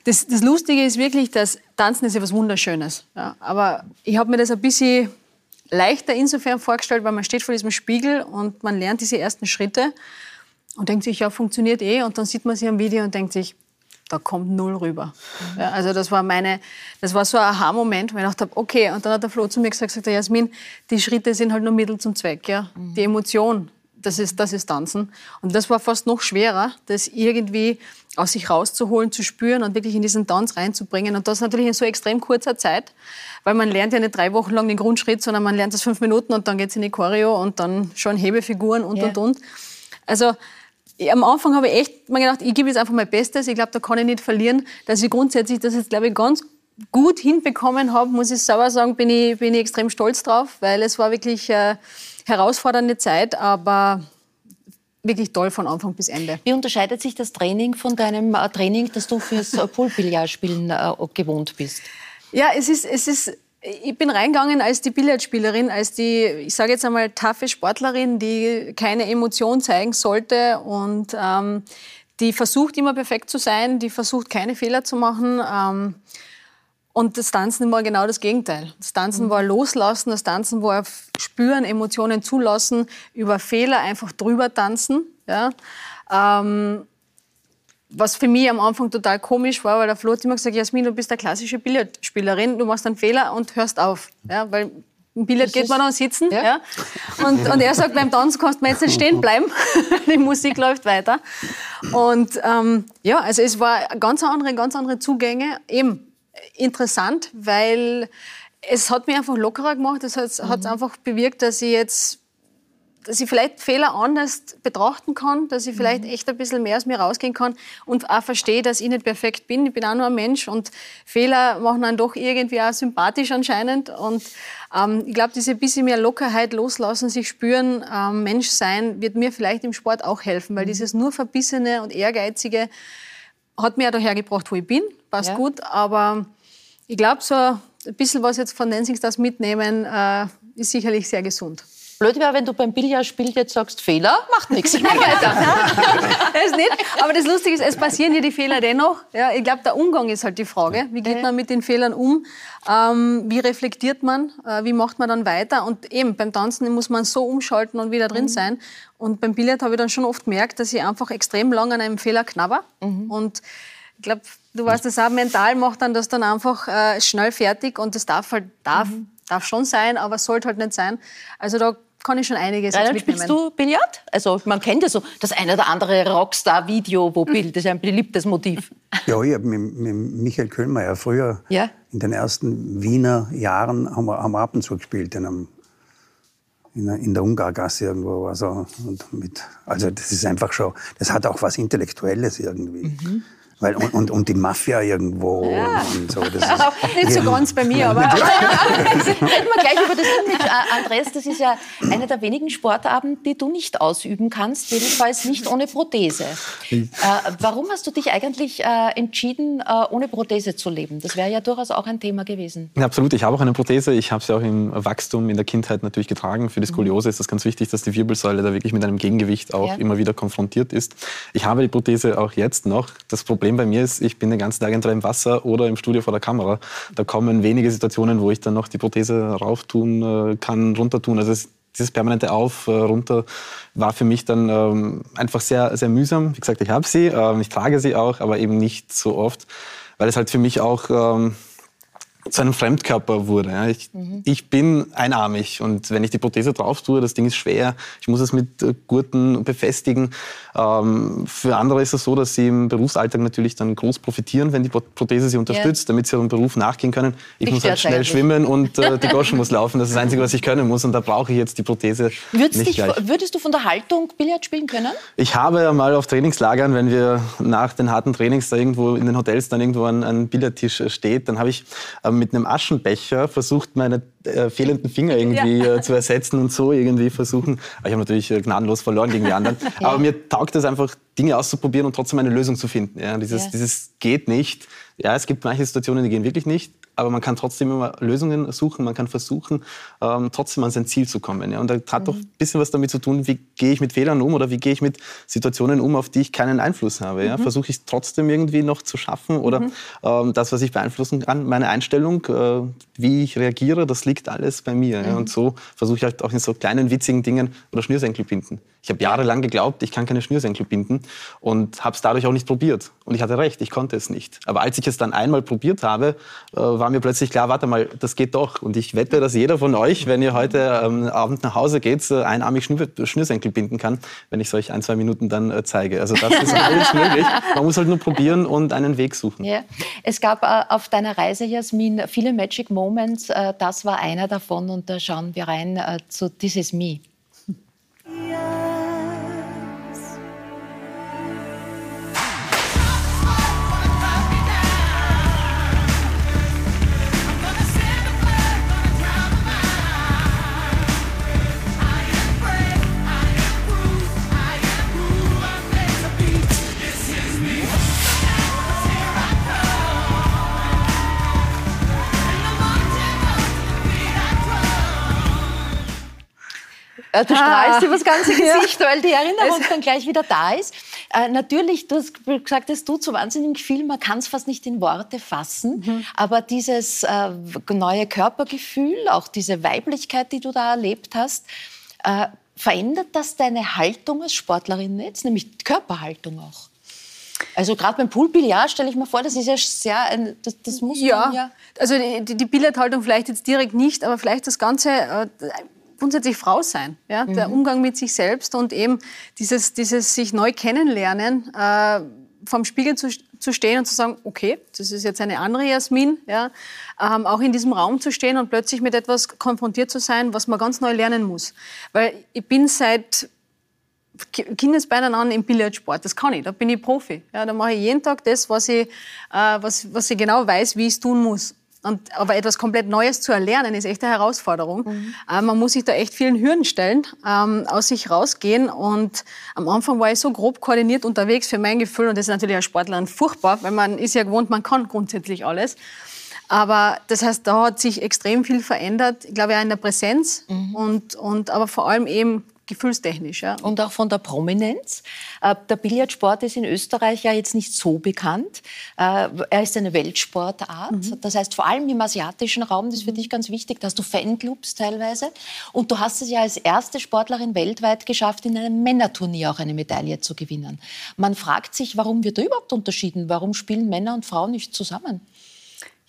das, das Lustige ist wirklich, dass Tanzen ist ja was Wunderschönes. Ja, aber ich habe mir das ein bisschen leichter insofern vorgestellt, weil man steht vor diesem Spiegel und man lernt diese ersten Schritte und denkt sich, ja, funktioniert eh. Und dann sieht man sich am Video und denkt sich, da kommt null rüber. Ja, also das war meine, das war so ein Aha-Moment, wo ich dachte, okay. Und dann hat der Flo zu mir gesagt, sagt, Jasmin, die Schritte sind halt nur Mittel zum Zweck. Ja? Mhm. Die Emotion, das ist, das ist Tanzen. Und das war fast noch schwerer, das irgendwie aus sich rauszuholen, zu spüren und wirklich in diesen Tanz reinzubringen. Und das natürlich in so extrem kurzer Zeit, weil man lernt ja nicht drei Wochen lang den Grundschritt, sondern man lernt das fünf Minuten und dann geht es in die Choreo und dann schon Hebefiguren und, yeah. und, und. Also am Anfang habe ich echt mal gedacht, ich gebe jetzt einfach mein Bestes. Ich glaube, da kann ich nicht verlieren. Dass ich grundsätzlich das jetzt, glaube ich, ganz gut hinbekommen habe, muss ich selber sagen, bin ich, bin ich extrem stolz drauf, weil es war wirklich... Äh, herausfordernde Zeit, aber wirklich toll von Anfang bis Ende. Wie unterscheidet sich das Training von deinem äh, Training, das du fürs äh, Poolbillardspielen äh, gewohnt bist? Ja, es ist, es ist, ich bin reingegangen als die Billardspielerin, als die, ich sage jetzt einmal, taffe Sportlerin, die keine Emotion zeigen sollte und ähm, die versucht immer perfekt zu sein, die versucht keine Fehler zu machen. Ähm, und das Tanzen war genau das Gegenteil. Das Tanzen mhm. war loslassen, das Tanzen war spüren, Emotionen zulassen, über Fehler einfach drüber tanzen. Ja. Ähm, was für mich am Anfang total komisch war, weil der Flo hat immer gesagt, Jasmin, du bist eine klassische Billardspielerin, du machst einen Fehler und hörst auf. Ja, weil im Billard geht man dann sitzen. Ja. ja. Und, und, er sagt, beim Tanzen kannst du jetzt nicht stehen bleiben. Die Musik läuft weiter. Und ähm, ja, also es war ganz andere, ganz andere Zugänge. Eben, interessant, weil es hat mich einfach lockerer gemacht. Es hat, mhm. einfach bewirkt, dass ich jetzt dass ich vielleicht Fehler anders betrachten kann, dass ich vielleicht mhm. echt ein bisschen mehr aus mir rausgehen kann und auch verstehe, dass ich nicht perfekt bin. Ich bin auch nur ein Mensch und Fehler machen dann doch irgendwie auch sympathisch anscheinend. Und ähm, ich glaube, diese bisschen mehr Lockerheit loslassen, sich spüren, ähm, Mensch sein, wird mir vielleicht im Sport auch helfen, weil mhm. dieses nur verbissene und ehrgeizige hat mir ja daher gebracht, wo ich bin, passt ja. gut, aber ich glaube, so ein bisschen was jetzt von Dancing Stars mitnehmen, äh, ist sicherlich sehr gesund. Blöd wäre, wenn du beim Billardspiel jetzt sagst, Fehler, macht nichts. weiter. das nicht. Aber das Lustige ist, es passieren ja die Fehler dennoch. Ja, ich glaube, der Umgang ist halt die Frage. Wie geht man mit den Fehlern um? Ähm, wie reflektiert man? Äh, wie macht man dann weiter? Und eben, beim Tanzen muss man so umschalten und wieder drin mhm. sein. Und beim Billard habe ich dann schon oft gemerkt, dass ich einfach extrem lang an einem Fehler knabber. Mhm. Und ich glaube, du weißt das auch, mental macht dann das dann einfach äh, schnell fertig und das darf halt, darf, mhm. darf schon sein, aber sollte halt nicht sein. Also da kann ich schon einiges ja, mitnehmen. Spielst du Billard? Also man kennt ja so das eine oder andere Rockstar-Video, wo Bild, das ist ein beliebtes Motiv. Ja, ich habe mit, mit Michael Köhlmeier früher ja? in den ersten Wiener Jahren haben wir, haben wir ab und zu gespielt in einem in, der Ungargasse irgendwo. Also, und mit, also das ist einfach schon, das hat auch was Intellektuelles irgendwie. Mhm. Weil, und, und, und die Mafia irgendwo ja. und so. Das ist Nicht so ganz bei mir, aber. Reden wir gleich über das Image. Äh, Andreas, das ist ja eine der wenigen Sportarten, die du nicht ausüben kannst, jedenfalls nicht ohne Prothese. Äh, warum hast du dich eigentlich äh, entschieden, äh, ohne Prothese zu leben? Das wäre ja durchaus auch ein Thema gewesen. Ja, absolut. Ich habe auch eine Prothese. Ich habe sie auch im Wachstum in der Kindheit natürlich getragen. Für die Skoliose ist das ganz wichtig, dass die Wirbelsäule da wirklich mit einem Gegengewicht auch ja. immer wieder konfrontiert ist. Ich habe die Prothese auch jetzt noch. Das Problem Problem bei mir ist, ich bin den ganzen Tag entweder im Wasser oder im Studio vor der Kamera. Da kommen wenige Situationen, wo ich dann noch die Prothese rauftun äh, kann, runter tun. Also es, dieses permanente Auf, äh, runter war für mich dann ähm, einfach sehr, sehr mühsam. Wie gesagt, ich habe sie, äh, ich trage sie auch, aber eben nicht so oft, weil es halt für mich auch ähm, zu einem Fremdkörper wurde. Ja. Ich, mhm. ich, bin einarmig und wenn ich die Prothese drauf tue, das Ding ist schwer, ich muss es mit äh, Gurten befestigen. Ähm, für andere ist es so, dass sie im Berufsalltag natürlich dann groß profitieren, wenn die Prothese sie unterstützt, ja. damit sie ihrem Beruf nachgehen können. Ich, ich muss halt schnell eigentlich. schwimmen und äh, die Goschen muss laufen. Das ist das Einzige, was ich können muss und da brauche ich jetzt die Prothese würdest nicht dich, gleich. Würdest du von der Haltung Billard spielen können? Ich habe mal auf Trainingslagern, wenn wir nach den harten Trainings da irgendwo in den Hotels dann irgendwo ein, ein Billardtisch steht, dann habe ich ähm, mit einem Aschenbecher versucht, meine äh, fehlenden Finger irgendwie ja. äh, zu ersetzen und so irgendwie versuchen. Ich habe natürlich äh, gnadenlos verloren gegen die anderen. ja. Aber mir taugt es einfach, Dinge auszuprobieren und trotzdem eine Lösung zu finden. Ja, dieses, ja. dieses geht nicht. Ja, es gibt manche Situationen, die gehen wirklich nicht aber man kann trotzdem immer Lösungen suchen, man kann versuchen, ähm, trotzdem an sein Ziel zu kommen. Ja? Und das hat mhm. doch ein bisschen was damit zu tun, wie gehe ich mit Fehlern um oder wie gehe ich mit Situationen um, auf die ich keinen Einfluss habe. Ja? Mhm. Versuche ich es trotzdem irgendwie noch zu schaffen oder mhm. ähm, das, was ich beeinflussen kann, meine Einstellung, äh, wie ich reagiere, das liegt alles bei mir. Ja? Und mhm. so versuche ich halt auch in so kleinen witzigen Dingen oder Schnürsenkel binden. Ich habe jahrelang geglaubt, ich kann keine Schnürsenkel binden und habe es dadurch auch nicht probiert. Und ich hatte recht, ich konnte es nicht. Aber als ich es dann einmal probiert habe, äh, war mir plötzlich klar, warte mal, das geht doch. Und ich wette, dass jeder von euch, wenn ihr heute ähm, Abend nach Hause geht, äh, einarmig Schnür Schnürsenkel binden kann, wenn ich es euch ein, zwei Minuten dann äh, zeige. Also das ist alles möglich. Man muss halt nur probieren und einen Weg suchen. Ja. Es gab äh, auf deiner Reise, Jasmin, viele Magic Moments. Äh, das war einer davon und da schauen wir rein äh, zu This Is Me. Äh, du strahlst ah. über das ganze Gesicht, ja. weil die Erinnerung dann gleich wieder da ist. Äh, natürlich, du hast gesagt, es tut so wahnsinnig viel, man kann es fast nicht in Worte fassen, mhm. aber dieses äh, neue Körpergefühl, auch diese Weiblichkeit, die du da erlebt hast, äh, verändert das deine Haltung als Sportlerin jetzt, nämlich Körperhaltung auch? Also gerade beim Poolbillard stelle ich mir vor, das ist ja sehr, ein, das, das muss ja, ja. Also die, die Billardhaltung vielleicht jetzt direkt nicht, aber vielleicht das Ganze äh, grundsätzlich Frau sein. Ja? Mhm. Der Umgang mit sich selbst und eben dieses, dieses sich neu kennenlernen, äh, vorm Spiegel zu, zu stehen und zu sagen, okay, das ist jetzt eine andere Jasmin, ja? Ähm, auch in diesem Raum zu stehen und plötzlich mit etwas konfrontiert zu sein, was man ganz neu lernen muss. Weil ich bin seit Kindesbeinen an im Billardsport. Das kann ich, da bin ich Profi. Ja, da mache ich jeden Tag das, was ich, äh, was, was ich genau weiß, wie ich es tun muss. Und, aber etwas komplett Neues zu erlernen, ist echt eine Herausforderung. Mhm. Äh, man muss sich da echt vielen Hürden stellen, ähm, aus sich rausgehen. Und am Anfang war ich so grob koordiniert unterwegs für mein Gefühl. Und das ist natürlich als Sportler furchtbar, weil man ist ja gewohnt, man kann grundsätzlich alles. Aber das heißt, da hat sich extrem viel verändert. Ich glaube, ja in der Präsenz mhm. und, und aber vor allem eben gefühlstechnisch. Ja. Und auch von der Prominenz. Äh, der Billardsport ist in Österreich ja jetzt nicht so bekannt. Äh, er ist eine Weltsportart. Mhm. Das heißt, vor allem im asiatischen Raum, das ist für dich ganz wichtig, da hast du Fanclubs teilweise. Und du hast es ja als erste Sportlerin weltweit geschafft, in einem Männerturnier auch eine Medaille zu gewinnen. Man fragt sich, warum wird da überhaupt unterschieden? Warum spielen Männer und Frauen nicht zusammen?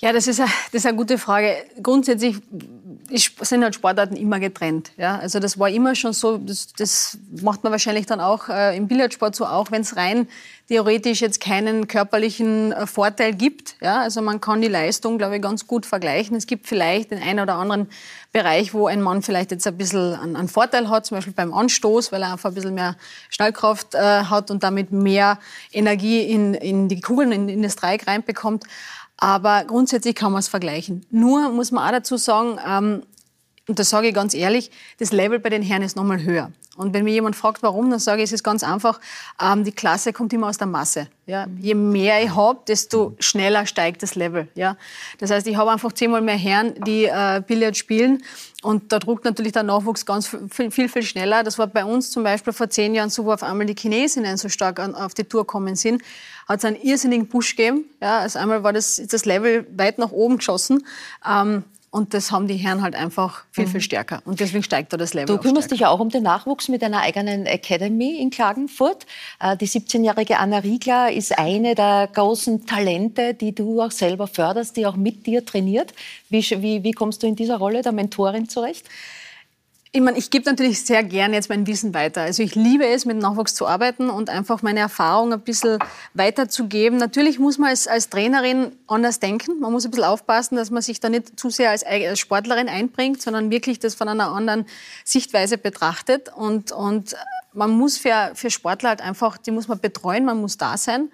Ja, das ist, eine, das ist eine gute Frage. Grundsätzlich sind halt Sportarten immer getrennt. Ja? Also das war immer schon so, das, das macht man wahrscheinlich dann auch äh, im Billardsport so, auch wenn es rein theoretisch jetzt keinen körperlichen äh, Vorteil gibt. Ja? Also man kann die Leistung, glaube ich, ganz gut vergleichen. Es gibt vielleicht den einen oder anderen Bereich, wo ein Mann vielleicht jetzt ein bisschen einen, einen Vorteil hat, zum Beispiel beim Anstoß, weil er einfach ein bisschen mehr Schnellkraft äh, hat und damit mehr Energie in, in die Kugeln, in, in das Dreieck reinbekommt. Aber grundsätzlich kann man es vergleichen. Nur muss man auch dazu sagen, ähm, und das sage ich ganz ehrlich, das Level bei den Herren ist nochmal höher. Und wenn mir jemand fragt, warum, dann sage ich, es ist ganz einfach, ähm, die Klasse kommt immer aus der Masse. Ja? Je mehr ich habe, desto schneller steigt das Level. Ja? Das heißt, ich habe einfach zehnmal mehr Herren, die äh, Billard spielen. Und da druckt natürlich der Nachwuchs ganz viel, viel, viel schneller. Das war bei uns zum Beispiel vor zehn Jahren so, wo auf einmal die Chinesinnen so stark an, auf die Tour gekommen sind hat es einen irrsinnigen Push gegeben. Ja, also einmal war das, das Level weit nach oben geschossen. Ähm, und das haben die Herren halt einfach viel, viel mhm. stärker. Und deswegen steigt da das Level. Du kümmerst dich ja auch um den Nachwuchs mit einer eigenen Academy in Klagenfurt. Äh, die 17-jährige Anna Riegler ist eine der großen Talente, die du auch selber förderst, die auch mit dir trainiert. Wie, wie, wie kommst du in dieser Rolle der Mentorin zurecht? Ich meine, ich gebe natürlich sehr gerne jetzt mein Wissen weiter. Also ich liebe es, mit Nachwuchs zu arbeiten und einfach meine Erfahrung ein bisschen weiterzugeben. Natürlich muss man als, als Trainerin anders denken. Man muss ein bisschen aufpassen, dass man sich da nicht zu sehr als, als Sportlerin einbringt, sondern wirklich das von einer anderen Sichtweise betrachtet. Und, und man muss für, für Sportler halt einfach, die muss man betreuen, man muss da sein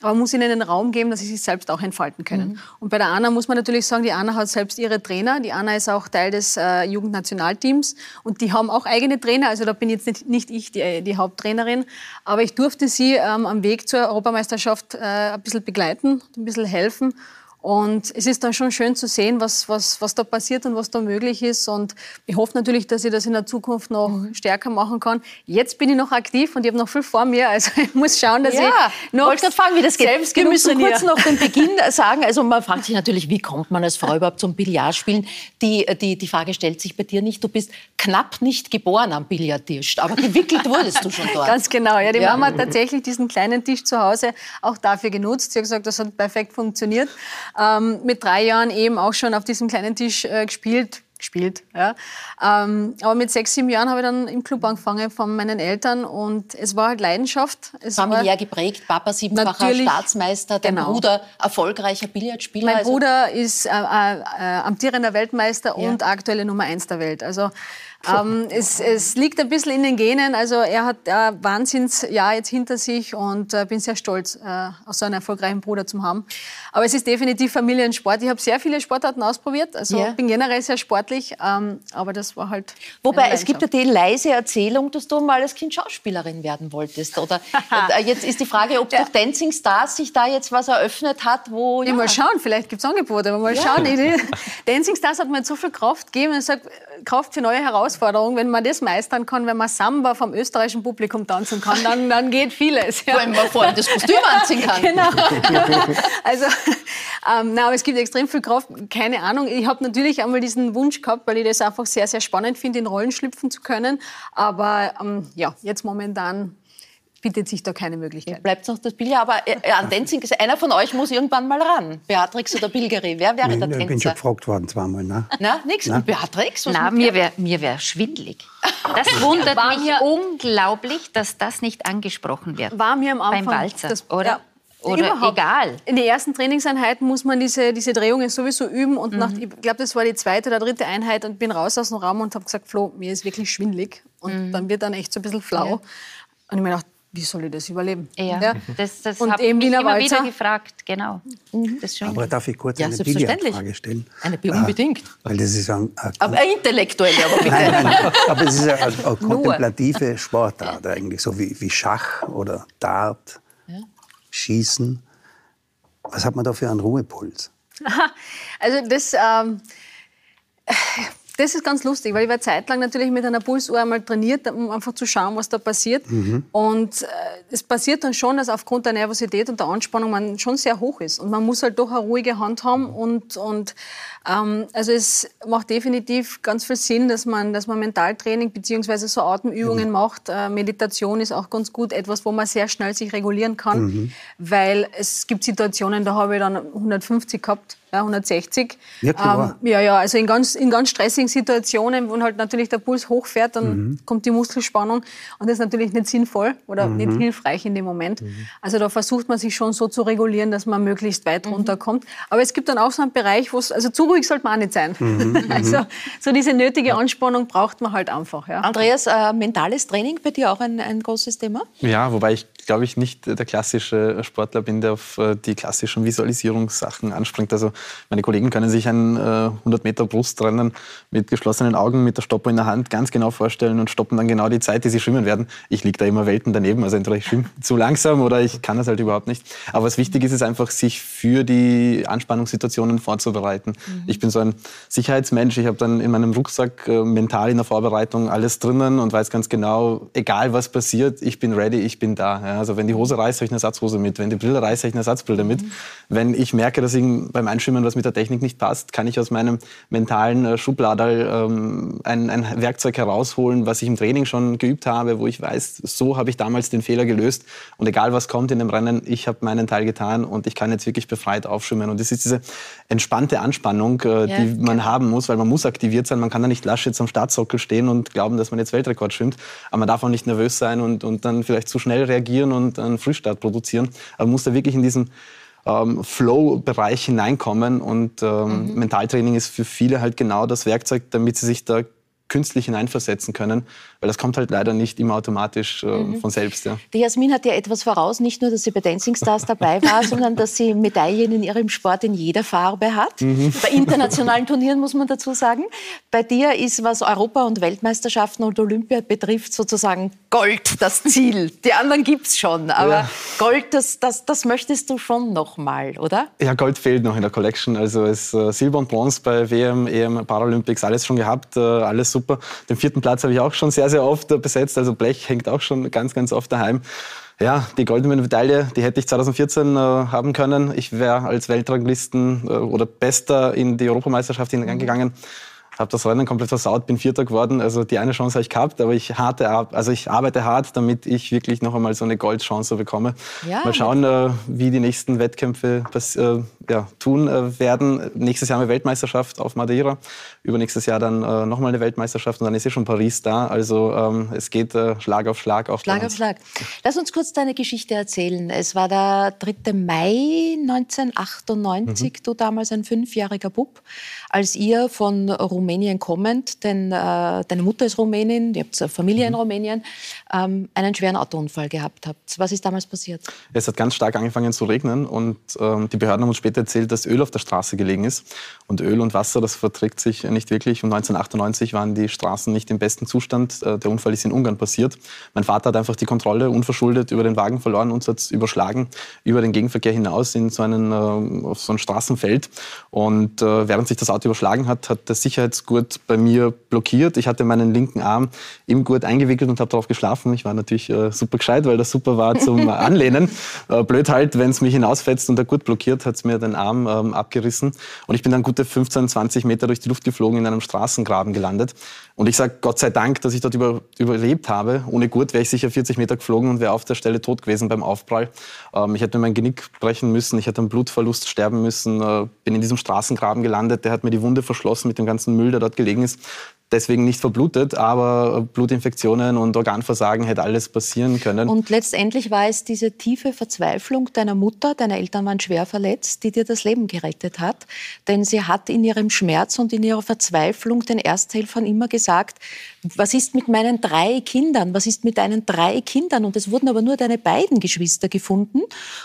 aber man muss ihnen den Raum geben, dass sie sich selbst auch entfalten können. Mhm. Und bei der Anna muss man natürlich sagen, die Anna hat selbst ihre Trainer. Die Anna ist auch Teil des äh, Jugendnationalteams und die haben auch eigene Trainer. Also da bin jetzt nicht, nicht ich die, die, Haupttrainerin, aber ich durfte sie ähm, am Weg zur Europameisterschaft äh, ein bisschen begleiten, ein bisschen helfen. Und es ist dann schon schön zu sehen, was, was, was da passiert und was da möglich ist. Und ich hoffe natürlich, dass ich das in der Zukunft noch mhm. stärker machen kann. Jetzt bin ich noch aktiv und ich habe noch viel vor mir. Also ich muss schauen, dass ja, ich noch wollte fragen, wie das geht. Selbst Wir müssen kurz noch den Beginn sagen. Also man fragt sich natürlich, wie kommt man als Frau überhaupt zum Billardspielen? Die, die, die Frage stellt sich bei dir nicht. Du bist knapp nicht geboren am Billardtisch, aber gewickelt wurdest du schon dort. Ganz genau. Ja, die ja. Mama hat tatsächlich diesen kleinen Tisch zu Hause auch dafür genutzt. Sie hat gesagt, das hat perfekt funktioniert ähm, mit drei Jahren eben auch schon auf diesem kleinen Tisch äh, gespielt gespielt. Ja. Ähm, aber mit sechs, sieben Jahren habe ich dann im Club angefangen von meinen Eltern und es war halt Leidenschaft. Es Familiär geprägt, Papa siebenfacher Staatsmeister, dein genau. Bruder erfolgreicher Billardspieler. Mein also Bruder ist äh, äh, amtierender Weltmeister ja. und aktuelle Nummer eins der Welt. Also ähm, es, es, liegt ein bisschen in den Genen. Also er hat ein Wahnsinnsjahr jetzt hinter sich und äh, bin sehr stolz, äh, so einen erfolgreichen Bruder zu haben. Aber es ist definitiv Familiensport. Ich habe sehr viele Sportarten ausprobiert. Also yeah. bin generell sehr sportlich, ähm, aber das war halt. Wobei es gibt ja die leise Erzählung, dass du mal als Kind Schauspielerin werden wolltest. Oder äh, jetzt ist die Frage, ob ja. durch Dancing Stars sich da jetzt was eröffnet hat, wo. Ja. Mal schauen, vielleicht gibt es Angebote. Mal ja. schauen. Dancing Stars hat mir so viel Kraft gegeben. Ich sage, Kraft für neue Herausforderungen. Wenn man das meistern kann, wenn man Samba vom österreichischen Publikum tanzen kann, dann, dann geht vieles. Ja. Wenn man vor allem das Kostüm anziehen kann. Genau. Also, ähm, na, aber es gibt extrem viel Kraft. Keine Ahnung. Ich habe natürlich einmal diesen Wunsch gehabt, weil ich das einfach sehr, sehr spannend finde, in Rollen schlüpfen zu können. Aber ähm, ja, jetzt momentan bietet sich da keine Möglichkeit. Bleibt noch das Billard, aber äh, an Dancing, einer von euch muss irgendwann mal ran. Beatrix oder Bilgeri, wer wäre Nein, der Tänzer? Ich bin schon gefragt worden zweimal. Ne? Na, nix. Und Beatrix? Was Na, mir wäre mir wär schwindlig. Das wundert mich unglaublich, dass das nicht angesprochen wird. War mir am Anfang beim Walzer, das, oder? Ja. Oder Überhaupt. egal. In den ersten Trainingseinheiten muss man diese, diese Drehungen sowieso üben. Und mhm. nach, ich glaube, das war die zweite oder dritte Einheit und bin raus aus dem Raum und habe gesagt, Flo, mir ist wirklich schwindlig. Und mhm. dann wird dann echt so ein bisschen flau. Ja. Und ich mir gedacht, wie soll ich das überleben? Ja, ja. das, das habe ich immer Walzer. wieder gefragt, genau. Mhm. Aber darf ich kurz ja, eine Billardfrage stellen? Eine unbedingt. Weil das ist ein, ein aber eine intellektuelle, aber bitte. Nein, nein, aber es ist eine, eine kontemplative Sportart eigentlich, so wie, wie Schach oder Dart, ja. Schießen. Was hat man da für einen Ruhepuls? Also das... Ähm, das ist ganz lustig, weil ich war zeitlang natürlich mit einer Pulsuhr einmal trainiert, um einfach zu schauen, was da passiert. Mhm. Und äh, es passiert dann schon, dass aufgrund der Nervosität und der Anspannung man schon sehr hoch ist. Und man muss halt doch eine ruhige Hand haben und, und Ähm, also es macht definitiv ganz viel Sinn, dass man, dass man Mentaltraining bzw. so Atemübungen mhm. macht. Äh, Meditation ist auch ganz gut, etwas, wo man sehr schnell sich regulieren kann, mhm. weil es gibt Situationen, da habe ich dann 150 gehabt ja, 160. Ähm, ja, ja, also in ganz, in ganz stressigen Situationen, wo halt natürlich der Puls hochfährt, dann mhm. kommt die Muskelspannung und das ist natürlich nicht sinnvoll oder mhm. nicht hilfreich in dem Moment. Mhm. Also da versucht man sich schon so zu regulieren, dass man möglichst weit mhm. runterkommt. Aber es gibt dann auch so einen Bereich, wo es, also zu ruhig sollte man auch nicht sein. Mhm. also so diese nötige Anspannung braucht man halt einfach. Ja. Andreas, äh, mentales Training bei dir auch ein, ein großes Thema? Ja, wobei ich glaube ich nicht der klassische Sportler bin, der auf äh, die klassischen Visualisierungssachen anspringt. Also meine Kollegen können sich ein 100 Meter Brustrennen mit geschlossenen Augen, mit der Stopper in der Hand ganz genau vorstellen und stoppen dann genau die Zeit, die sie schwimmen werden. Ich liege da immer Welten daneben. Also entweder ich schwimme zu langsam oder ich kann das halt überhaupt nicht. Aber was wichtig ist, ist einfach, sich für die Anspannungssituationen vorzubereiten. Ich bin so ein Sicherheitsmensch. Ich habe dann in meinem Rucksack äh, mental in der Vorbereitung alles drinnen und weiß ganz genau, egal was passiert, ich bin ready, ich bin da. Ja, also wenn die Hose reißt, habe ich eine Ersatzhose mit. Wenn die Brille reißt, habe ich eine Ersatzbrille mit. Mhm. Wenn ich merke, dass ich beim Einschwimmen was mit der Technik nicht passt, kann ich aus meinem mentalen äh, Schubladerl ähm, ein, ein, Werkzeug herausholen, was ich im Training schon geübt habe, wo ich weiß, so habe ich damals den Fehler gelöst. Und egal was kommt in dem Rennen, ich habe meinen Teil getan und ich kann jetzt wirklich befreit aufschwimmen. Und das ist diese entspannte Anspannung, äh, ja, die man haben muss, weil man muss aktiviert sein. Man kann da nicht lasch jetzt am Startsockel stehen und glauben, dass man jetzt Weltrekord schwimmt. Aber man darf auch nicht nervös sein und, und dann vielleicht zu schnell reagieren und einen Frühstart produzieren. Aber man muss da wirklich in diesen ähm, Flow-Bereich hineinkommen. Und ähm, mhm. Mentaltraining ist für viele halt genau das Werkzeug, damit sie sich da künstlich hineinversetzen können, weil das kommt halt leider nicht immer automatisch äh, mhm. von selbst. Ja. Die Jasmin hat ja etwas voraus, nicht nur, dass sie bei Dancing Stars dabei war, sondern dass sie Medaillen in ihrem Sport in jeder Farbe hat. Mhm. Bei internationalen Turnieren muss man dazu sagen. Bei dir ist, was Europa- und Weltmeisterschaften und Olympia betrifft, sozusagen Gold das Ziel. Die anderen gibt es schon, aber ja. Gold, das, das, das möchtest du schon noch mal, oder? Ja, Gold fehlt noch in der Collection. Also es äh, Silber und Bronze bei WM, EM, Paralympics, alles schon gehabt, äh, alles super. Den vierten Platz habe ich auch schon sehr, sehr oft äh, besetzt. Also Blech hängt auch schon ganz, ganz oft daheim. Ja, die goldene Medaille, die hätte ich 2014 äh, haben können. Ich wäre als Weltranglisten äh, oder Bester in die Europameisterschaft hineingegangen. Mhm habe das Rennen komplett versaut, bin Vierter geworden. Also die eine Chance habe ich gehabt, aber ich, harte, also ich arbeite hart, damit ich wirklich noch einmal so eine Goldchance bekomme. Ja, mal schauen, äh, wie die nächsten Wettkämpfe äh, ja, tun äh, werden. Nächstes Jahr eine Weltmeisterschaft auf Madeira, übernächstes Jahr dann äh, nochmal eine Weltmeisterschaft und dann ist ja schon Paris da. Also ähm, es geht äh, Schlag auf Schlag auf Schlag auf Schlag. Lass uns kurz deine Geschichte erzählen. Es war der 3. Mai 1998, mhm. du damals ein fünfjähriger Bub, als ihr von Rumänien kommend, denn äh, deine Mutter ist Rumänin, ihr habt eine Familie mhm. in Rumänien, ähm, einen schweren Autounfall gehabt habt. Was ist damals passiert? Es hat ganz stark angefangen zu regnen und ähm, die Behörden haben uns später erzählt, dass Öl auf der Straße gelegen ist. Und Öl und Wasser, das verträgt sich nicht wirklich. Und 1998 waren die Straßen nicht im besten Zustand. Äh, der Unfall ist in Ungarn passiert. Mein Vater hat einfach die Kontrolle unverschuldet über den Wagen verloren, uns hat es überschlagen, über den Gegenverkehr hinaus in so, einen, äh, auf so ein Straßenfeld. Und äh, während sich das Auto überschlagen hat, hat der Sicherheits Sicherheitsgurt bei mir blockiert. Ich hatte meinen linken Arm im Gurt eingewickelt und habe darauf geschlafen. Ich war natürlich äh, super gescheit, weil das super war zum Anlehnen. Äh, blöd halt, wenn es mich hinausfetzt und der Gurt blockiert, hat es mir den Arm ähm, abgerissen. Und ich bin dann gute 15, 20 Meter durch die Luft geflogen, in einem Straßengraben gelandet. Und ich sage Gott sei Dank, dass ich dort über, überlebt habe. Ohne Gurt wäre ich sicher 40 Meter geflogen und wäre auf der Stelle tot gewesen beim Aufprall. Ähm, ich hätte mir mein Genick brechen müssen, ich hätte einen Blutverlust sterben müssen, äh, bin in diesem Straßengraben gelandet. Der hat mir die Wunde verschlossen mit dem ganzen Müll, der dort gelegen ist deswegen nicht verblutet, aber Blutinfektionen und Organversagen hätte alles passieren können. Und letztendlich war es diese tiefe Verzweiflung deiner Mutter, deine Eltern waren schwer verletzt, die dir das Leben gerettet hat. Denn sie hat in ihrem Schmerz und in ihrer Verzweiflung den Ersthelfern immer gesagt, was ist mit meinen drei Kindern? Was ist mit deinen drei Kindern? Und es wurden aber nur deine beiden Geschwister gefunden.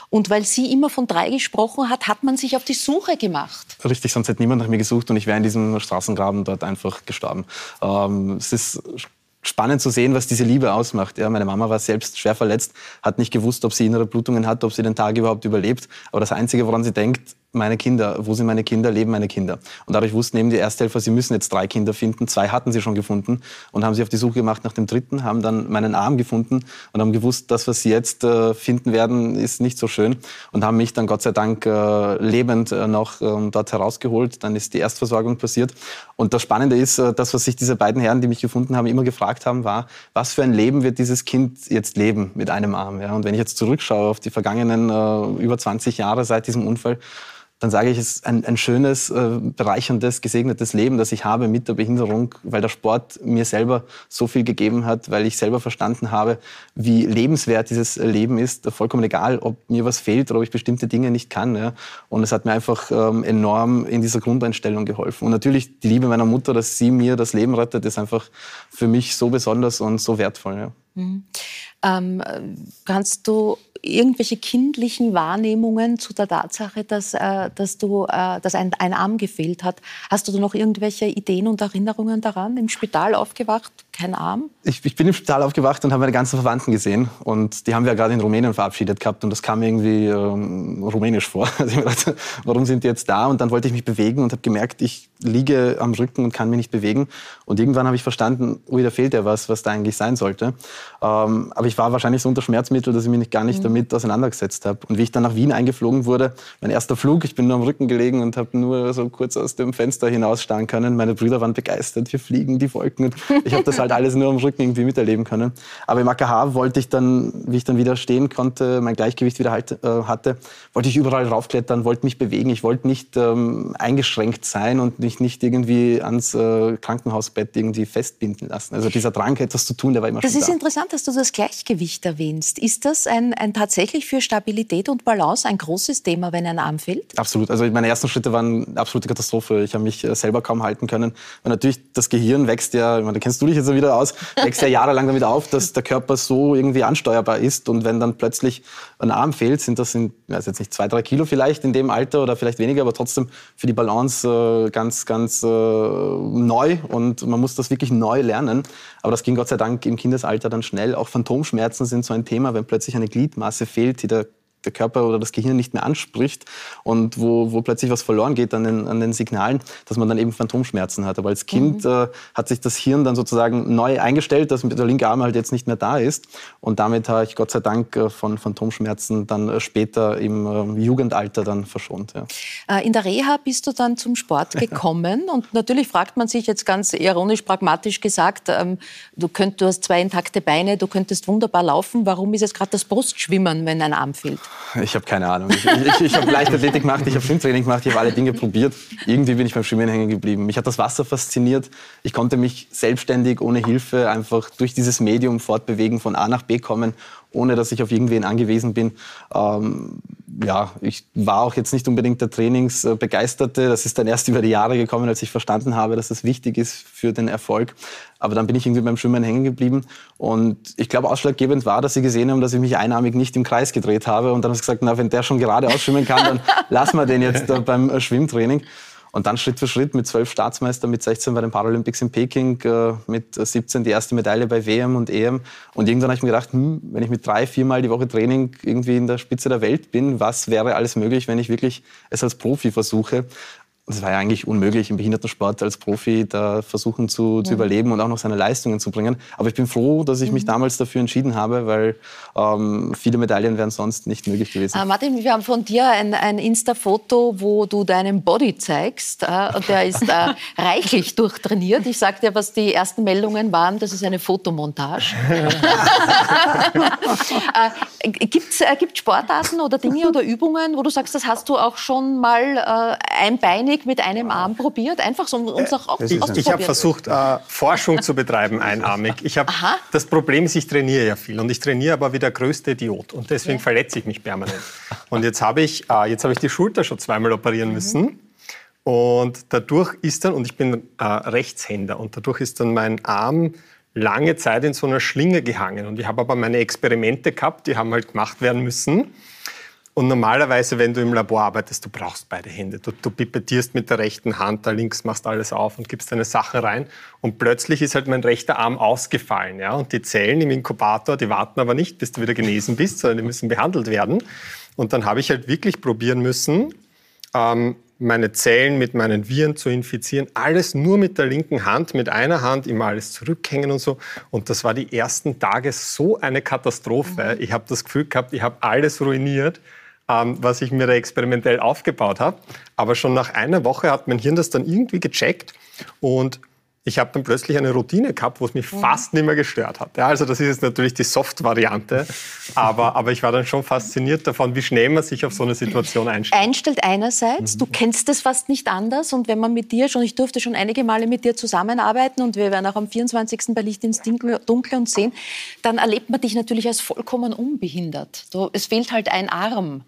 Und weil sie immer von drei gesprochen hat, hat man sich auf die Suche gemacht. Richtig, sonst hätte niemand nach mir gesucht und ich wäre in diesem Straßengraben dort einfach gestorben. Ähm, es ist spannend zu sehen, was diese Liebe ausmacht. Ja, meine Mama war selbst schwer verletzt, hat nicht gewusst, ob sie innere Blutungen hat, ob sie den Tag überhaupt überlebt. Aber das Einzige, woran sie denkt, meine Kinder, wo sind meine Kinder, leben meine Kinder. Und dadurch wussten eben die Ersthelfer, sie müssen jetzt drei Kinder finden. Zwei hatten sie schon gefunden und haben sich auf die Suche gemacht nach dem dritten, haben dann meinen Arm gefunden und haben gewusst, das, was sie jetzt äh, finden werden, ist nicht so schön und haben mich dann Gott sei Dank äh, lebend äh, noch ähm, dort herausgeholt. Dann ist die Erstversorgung passiert. Und das Spannende ist, das, was sich diese beiden Herren, die mich gefunden haben, immer gefragt haben, war, was für ein Leben wird dieses Kind jetzt leben mit einem Arm? Und wenn ich jetzt zurückschaue auf die vergangenen über 20 Jahre seit diesem Unfall, dann sage ich, es ist ein, ein schönes, äh, bereicherndes, gesegnetes Leben, das ich habe mit der Behinderung, weil der Sport mir selber so viel gegeben hat, weil ich selber verstanden habe, wie lebenswert dieses Leben ist. Vollkommen egal, ob mir was fehlt oder ob ich bestimmte Dinge nicht kann. Ja. Und es hat mir einfach ähm, enorm in dieser Grundeinstellung geholfen. Und natürlich die Liebe meiner Mutter, dass sie mir das Leben rettet, ist einfach für mich so besonders und so wertvoll. Ja. Mhm. Ähm, kannst du irgendwelche kindlichen Wahrnehmungen zu der Tatsache, dass, äh, dass, du, äh, dass ein, ein Arm gefehlt hat. Hast du noch irgendwelche Ideen und Erinnerungen daran? Im Spital aufgewacht, kein Arm? Ich, ich bin im Spital aufgewacht und habe meine ganzen Verwandten gesehen. Und die haben wir ja gerade in Rumänien verabschiedet gehabt. Und das kam mir irgendwie ähm, rumänisch vor. Also ich dachte, warum sind die jetzt da? Und dann wollte ich mich bewegen und habe gemerkt, ich liege am Rücken und kann mich nicht bewegen. Und irgendwann habe ich verstanden, ui, da fehlt ja was, was da eigentlich sein sollte. Ähm, aber ich war wahrscheinlich so unter Schmerzmittel, dass ich mich nicht, gar nicht mhm. damit auseinandergesetzt habe. Und wie ich dann nach Wien eingeflogen wurde, mein erster Flug, ich bin nur am Rücken gelegen und habe nur so kurz aus dem Fenster hinausstarren können. Meine Brüder waren begeistert, wir fliegen die Wolken. Und ich habe das halt alles nur am Rücken irgendwie miterleben können. Aber im AKH wollte ich dann, wie ich dann wieder stehen konnte, mein Gleichgewicht wieder halt, äh, hatte, wollte ich überall raufklettern, wollte mich bewegen. Ich wollte nicht ähm, eingeschränkt sein und mich nicht irgendwie ans äh, Krankenhausbett irgendwie festbinden lassen. Also dieser Drang, etwas zu tun, der war immer das schon da. Das ist interessant, dass du das Gleichgewicht erwähnst. Ist das ein, ein tatsächlich für Stabilität und Balance ein großes Thema, wenn ein Arm fehlt? Absolut. Also meine ersten Schritte waren eine absolute Katastrophe. Ich habe mich äh, selber kaum halten können. Und natürlich, das Gehirn wächst ja, ich meine, da kennst du dich jetzt wieder aus, wächst ja jahrelang damit auf, dass der Körper so irgendwie ansteuerbar ist. Und wenn dann plötzlich ein Arm fehlt, sind das in, weiß jetzt nicht, zwei, drei Kilo vielleicht in dem Alter oder vielleicht weniger, aber trotzdem für die Balance äh, ganz, ganz äh, neu. Und man muss das wirklich neu lernen. Aber das ging Gott sei Dank im Kindesalter dann schnell. Auch Phantomschmerzen sind so ein Thema, wenn plötzlich eine Gliedmasse fehlt, die der der Körper oder das Gehirn nicht mehr anspricht und wo, wo plötzlich was verloren geht an den, an den Signalen, dass man dann eben Phantomschmerzen hat. Aber als Kind mhm. äh, hat sich das Hirn dann sozusagen neu eingestellt, dass der linke Arm halt jetzt nicht mehr da ist. Und damit habe ich Gott sei Dank äh, von Phantomschmerzen dann äh, später im äh, Jugendalter dann verschont. Ja. Äh, in der Reha bist du dann zum Sport gekommen und natürlich fragt man sich jetzt ganz ironisch, pragmatisch gesagt, ähm, du, könnt, du hast zwei intakte Beine, du könntest wunderbar laufen. Warum ist es gerade das Brustschwimmen, wenn ein Arm fehlt? Ich habe keine Ahnung. Ich, ich, ich habe Leichtathletik gemacht, ich habe Schwimmtraining gemacht, ich habe alle Dinge probiert. Irgendwie bin ich beim Schwimmen hängen geblieben. Mich hat das Wasser fasziniert. Ich konnte mich selbstständig, ohne Hilfe, einfach durch dieses Medium fortbewegen, von A nach B kommen ohne dass ich auf irgendwen angewiesen bin. Ähm, ja, ich war auch jetzt nicht unbedingt der Trainingsbegeisterte. Das ist dann erst über die Jahre gekommen, als ich verstanden habe, dass das wichtig ist für den Erfolg. Aber dann bin ich irgendwie beim Schwimmen hängen geblieben. Und ich glaube, ausschlaggebend war, dass sie gesehen haben, dass ich mich einarmig nicht im Kreis gedreht habe. Und dann haben sie gesagt, na, wenn der schon gerade ausschwimmen kann, dann lassen wir den jetzt beim Schwimmtraining. Und dann Schritt für Schritt mit zwölf Staatsmeister, mit 16 bei den Paralympics in Peking, äh, mit 17 die erste Medaille bei WM und EM. Und irgendwann habe ich mir gedacht, hm, wenn ich mit drei, viermal die Woche Training irgendwie in der Spitze der Welt bin, was wäre alles möglich, wenn ich wirklich es als Profi versuche? Es war ja eigentlich unmöglich, im Behindertensport als Profi da versuchen zu, ja. zu überleben und auch noch seine Leistungen zu bringen. Aber ich bin froh, dass ich mich mhm. damals dafür entschieden habe, weil ähm, viele Medaillen wären sonst nicht möglich gewesen. Äh, Martin, wir haben von dir ein, ein Insta-Foto, wo du deinen Body zeigst. Äh, und der ist äh, reichlich durchtrainiert. Ich sage dir, was die ersten Meldungen waren, das ist eine Fotomontage. äh, Gibt es äh, Sportarten oder Dinge oder Übungen, wo du sagst, das hast du auch schon mal äh, einbeinig Technik mit einem Arm probiert? Einfach so, um uns auch auszuprobieren. Ich habe versucht, äh, Forschung zu betreiben, einarmig. Ich hab, das Problem ist, ich trainiere ja viel und ich trainiere aber wie der größte Idiot und deswegen ja. verletze ich mich permanent. Und jetzt habe ich, äh, hab ich die Schulter schon zweimal operieren mhm. müssen. Und dadurch ist dann, und ich bin äh, Rechtshänder, und dadurch ist dann mein Arm lange Zeit in so einer Schlinge gehangen. Und ich habe aber meine Experimente gehabt, die haben halt gemacht werden müssen. Und normalerweise, wenn du im Labor arbeitest, du brauchst beide Hände. Du, du pipettierst mit der rechten Hand, da links machst alles auf und gibst deine Sachen rein. Und plötzlich ist halt mein rechter Arm ausgefallen. Ja? Und die Zellen im Inkubator, die warten aber nicht, bis du wieder genesen bist, sondern die müssen behandelt werden. Und dann habe ich halt wirklich probieren müssen, ähm, meine Zellen mit meinen Viren zu infizieren. Alles nur mit der linken Hand, mit einer Hand immer alles zurückhängen und so. Und das war die ersten Tage so eine Katastrophe. Ich habe das Gefühl gehabt, ich habe alles ruiniert, ähm, was ich mir da experimentell aufgebaut habe. Aber schon nach einer Woche hat mein Hirn das dann irgendwie gecheckt und ich habe dann plötzlich eine Routine gehabt, wo es mich mhm. fast nicht mehr gestört hat. Ja, also das ist jetzt natürlich die Soft-Variante, aber, aber ich war dann schon fasziniert davon, wie schnell man sich auf so eine Situation einstellt. Einstellt einerseits, mhm. du kennst es fast nicht anders und wenn man mit dir schon, ich durfte schon einige Male mit dir zusammenarbeiten und wir werden auch am 24. bei Licht ins Dunkle und sehen, dann erlebt man dich natürlich als vollkommen unbehindert. Du, es fehlt halt ein Arm.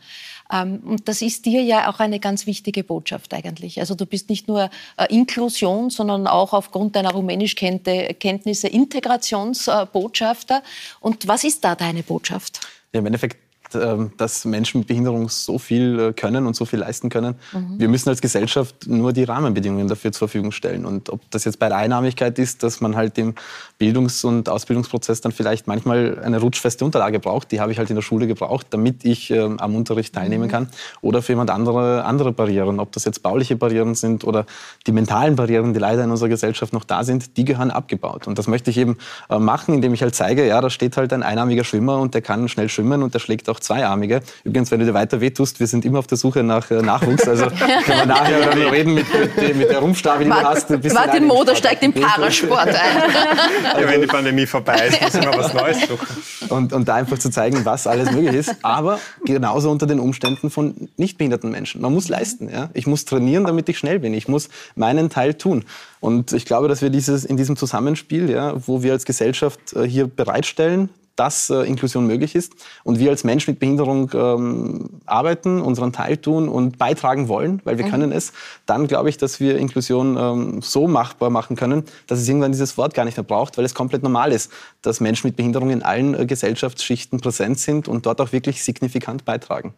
Ähm, und das ist dir ja auch eine ganz wichtige Botschaft eigentlich. Also du bist nicht nur äh, Inklusion, sondern auch aufgrund deiner Rumänischkenntnisse Integrationsbotschafter. Und was ist da deine Botschaft? Ja, Im Endeffekt ähm, dass Menschen mit Behinderung so viel äh, können und so viel leisten können. Mhm. Wir müssen als Gesellschaft nur die Rahmenbedingungen dafür zur Verfügung stellen. Und ob das jetzt bei der Einnahmigkeit ist, dass man halt im Bildungs- und Ausbildungsprozess dann vielleicht manchmal eine rutschfeste Unterlage braucht, die habe ich halt in der Schule gebraucht, damit ich äh, am Unterricht teilnehmen mhm. kann. Oder für jemand andere andere Barrieren, ob das jetzt bauliche Barrieren sind oder die mentalen Barrieren, die leider in unserer Gesellschaft noch da sind, die gehören abgebaut. Und das möchte ich eben äh, machen, indem ich halt zeige, ja, da steht halt ein einarmiger Schwimmer und der kann schnell schwimmen und der schlägt auch Zweiarmige. Übrigens, wenn du dir weiter wehtust, wir sind immer auf der Suche nach äh, Nachwuchs. Also können wir nachher darüber reden mit, mit, mit der Rumpfstabe, die Martin, du hast. Martin Moder steigt im Parasport ein. Ja, wenn die Pandemie vorbei ist, müssen wir was Neues suchen. Und, und da einfach zu zeigen, was alles möglich ist. Aber genauso unter den Umständen von nicht behinderten Menschen. Man muss leisten. Ja? Ich muss trainieren, damit ich schnell bin. Ich muss meinen Teil tun. Und ich glaube, dass wir dieses, in diesem Zusammenspiel, ja, wo wir als Gesellschaft äh, hier bereitstellen, dass äh, Inklusion möglich ist und wir als Mensch mit Behinderung ähm, arbeiten, unseren Teil tun und beitragen wollen, weil wir mhm. können es, dann glaube ich, dass wir Inklusion ähm, so machbar machen können, dass es irgendwann dieses Wort gar nicht mehr braucht, weil es komplett normal ist, dass Menschen mit Behinderung in allen äh, Gesellschaftsschichten präsent sind und dort auch wirklich signifikant beitragen.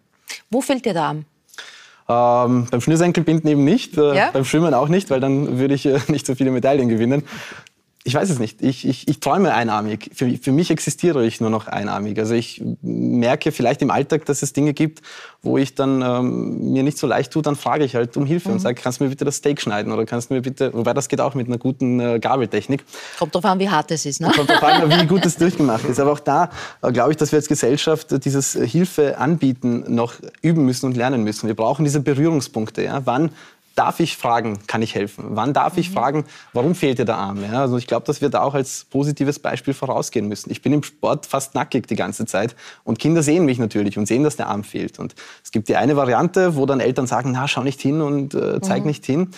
Wo fällt dir da an? Ähm, beim Schnürsenkelbinden eben nicht, äh, ja? beim Schwimmen auch nicht, weil dann würde ich äh, nicht so viele Medaillen gewinnen ich weiß es nicht. Ich, ich, ich träume einarmig. Für, für mich existiere ich nur noch einarmig. Also ich merke vielleicht im Alltag, dass es Dinge gibt, wo ich dann ähm, mir nicht so leicht tue, dann frage ich halt um Hilfe mhm. und sage, kannst du mir bitte das Steak schneiden oder kannst du mir bitte, wobei das geht auch mit einer guten äh, Gabeltechnik. Kommt drauf an, wie hart es ist, ne? Kommt drauf an, wie gut es durchgemacht ist. Aber auch da äh, glaube ich, dass wir als Gesellschaft dieses Hilfe anbieten noch üben müssen und lernen müssen. Wir brauchen diese Berührungspunkte. Ja? Wann darf ich fragen, kann ich helfen? Wann darf mhm. ich fragen, warum fehlt dir der Arm? Ja, also ich glaube, dass wir da auch als positives Beispiel vorausgehen müssen. Ich bin im Sport fast nackig die ganze Zeit und Kinder sehen mich natürlich und sehen, dass der Arm fehlt. Und es gibt die eine Variante, wo dann Eltern sagen, na, schau nicht hin und äh, zeig mhm. nicht hin.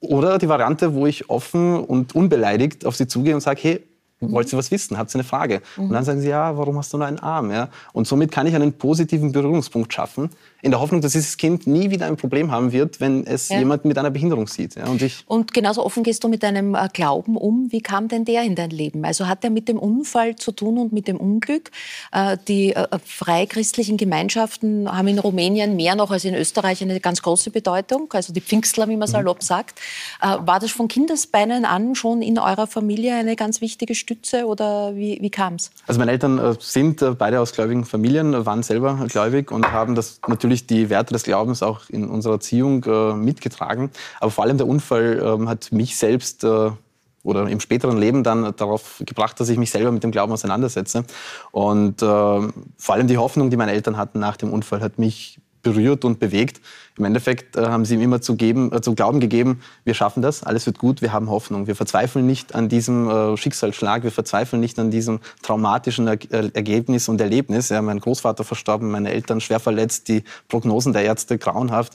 Oder die Variante, wo ich offen und unbeleidigt auf sie zugehe und sage, hey, Wollt ihr was wissen? Habt ihr eine Frage? Mhm. Und dann sagen sie, ja, warum hast du nur einen Arm? Ja? Und somit kann ich einen positiven Berührungspunkt schaffen, in der Hoffnung, dass dieses Kind nie wieder ein Problem haben wird, wenn es ja. jemand mit einer Behinderung sieht. Ja, und, ich und genauso offen gehst du mit deinem äh, Glauben um. Wie kam denn der in dein Leben? Also hat der mit dem Unfall zu tun und mit dem Unglück? Äh, die äh, freikristlichen Gemeinschaften haben in Rumänien mehr noch als in Österreich eine ganz große Bedeutung. Also die Pfingstler, wie man mhm. salopp sagt. War das von Kindesbeinen an schon in eurer Familie eine ganz wichtige Stütze oder wie, wie kam es? Also meine Eltern sind beide aus gläubigen Familien, waren selber gläubig und haben das natürlich natürlich die Werte des Glaubens auch in unserer Erziehung äh, mitgetragen. Aber vor allem der Unfall äh, hat mich selbst äh, oder im späteren Leben dann darauf gebracht, dass ich mich selber mit dem Glauben auseinandersetze. Und äh, vor allem die Hoffnung, die meine Eltern hatten nach dem Unfall, hat mich berührt und bewegt. Im Endeffekt äh, haben sie ihm immer zu, geben, äh, zu glauben gegeben, wir schaffen das, alles wird gut, wir haben Hoffnung. Wir verzweifeln nicht an diesem äh, Schicksalsschlag, wir verzweifeln nicht an diesem traumatischen er äh, Ergebnis und Erlebnis. Ja, mein Großvater verstorben, meine Eltern schwer verletzt, die Prognosen der Ärzte grauenhaft.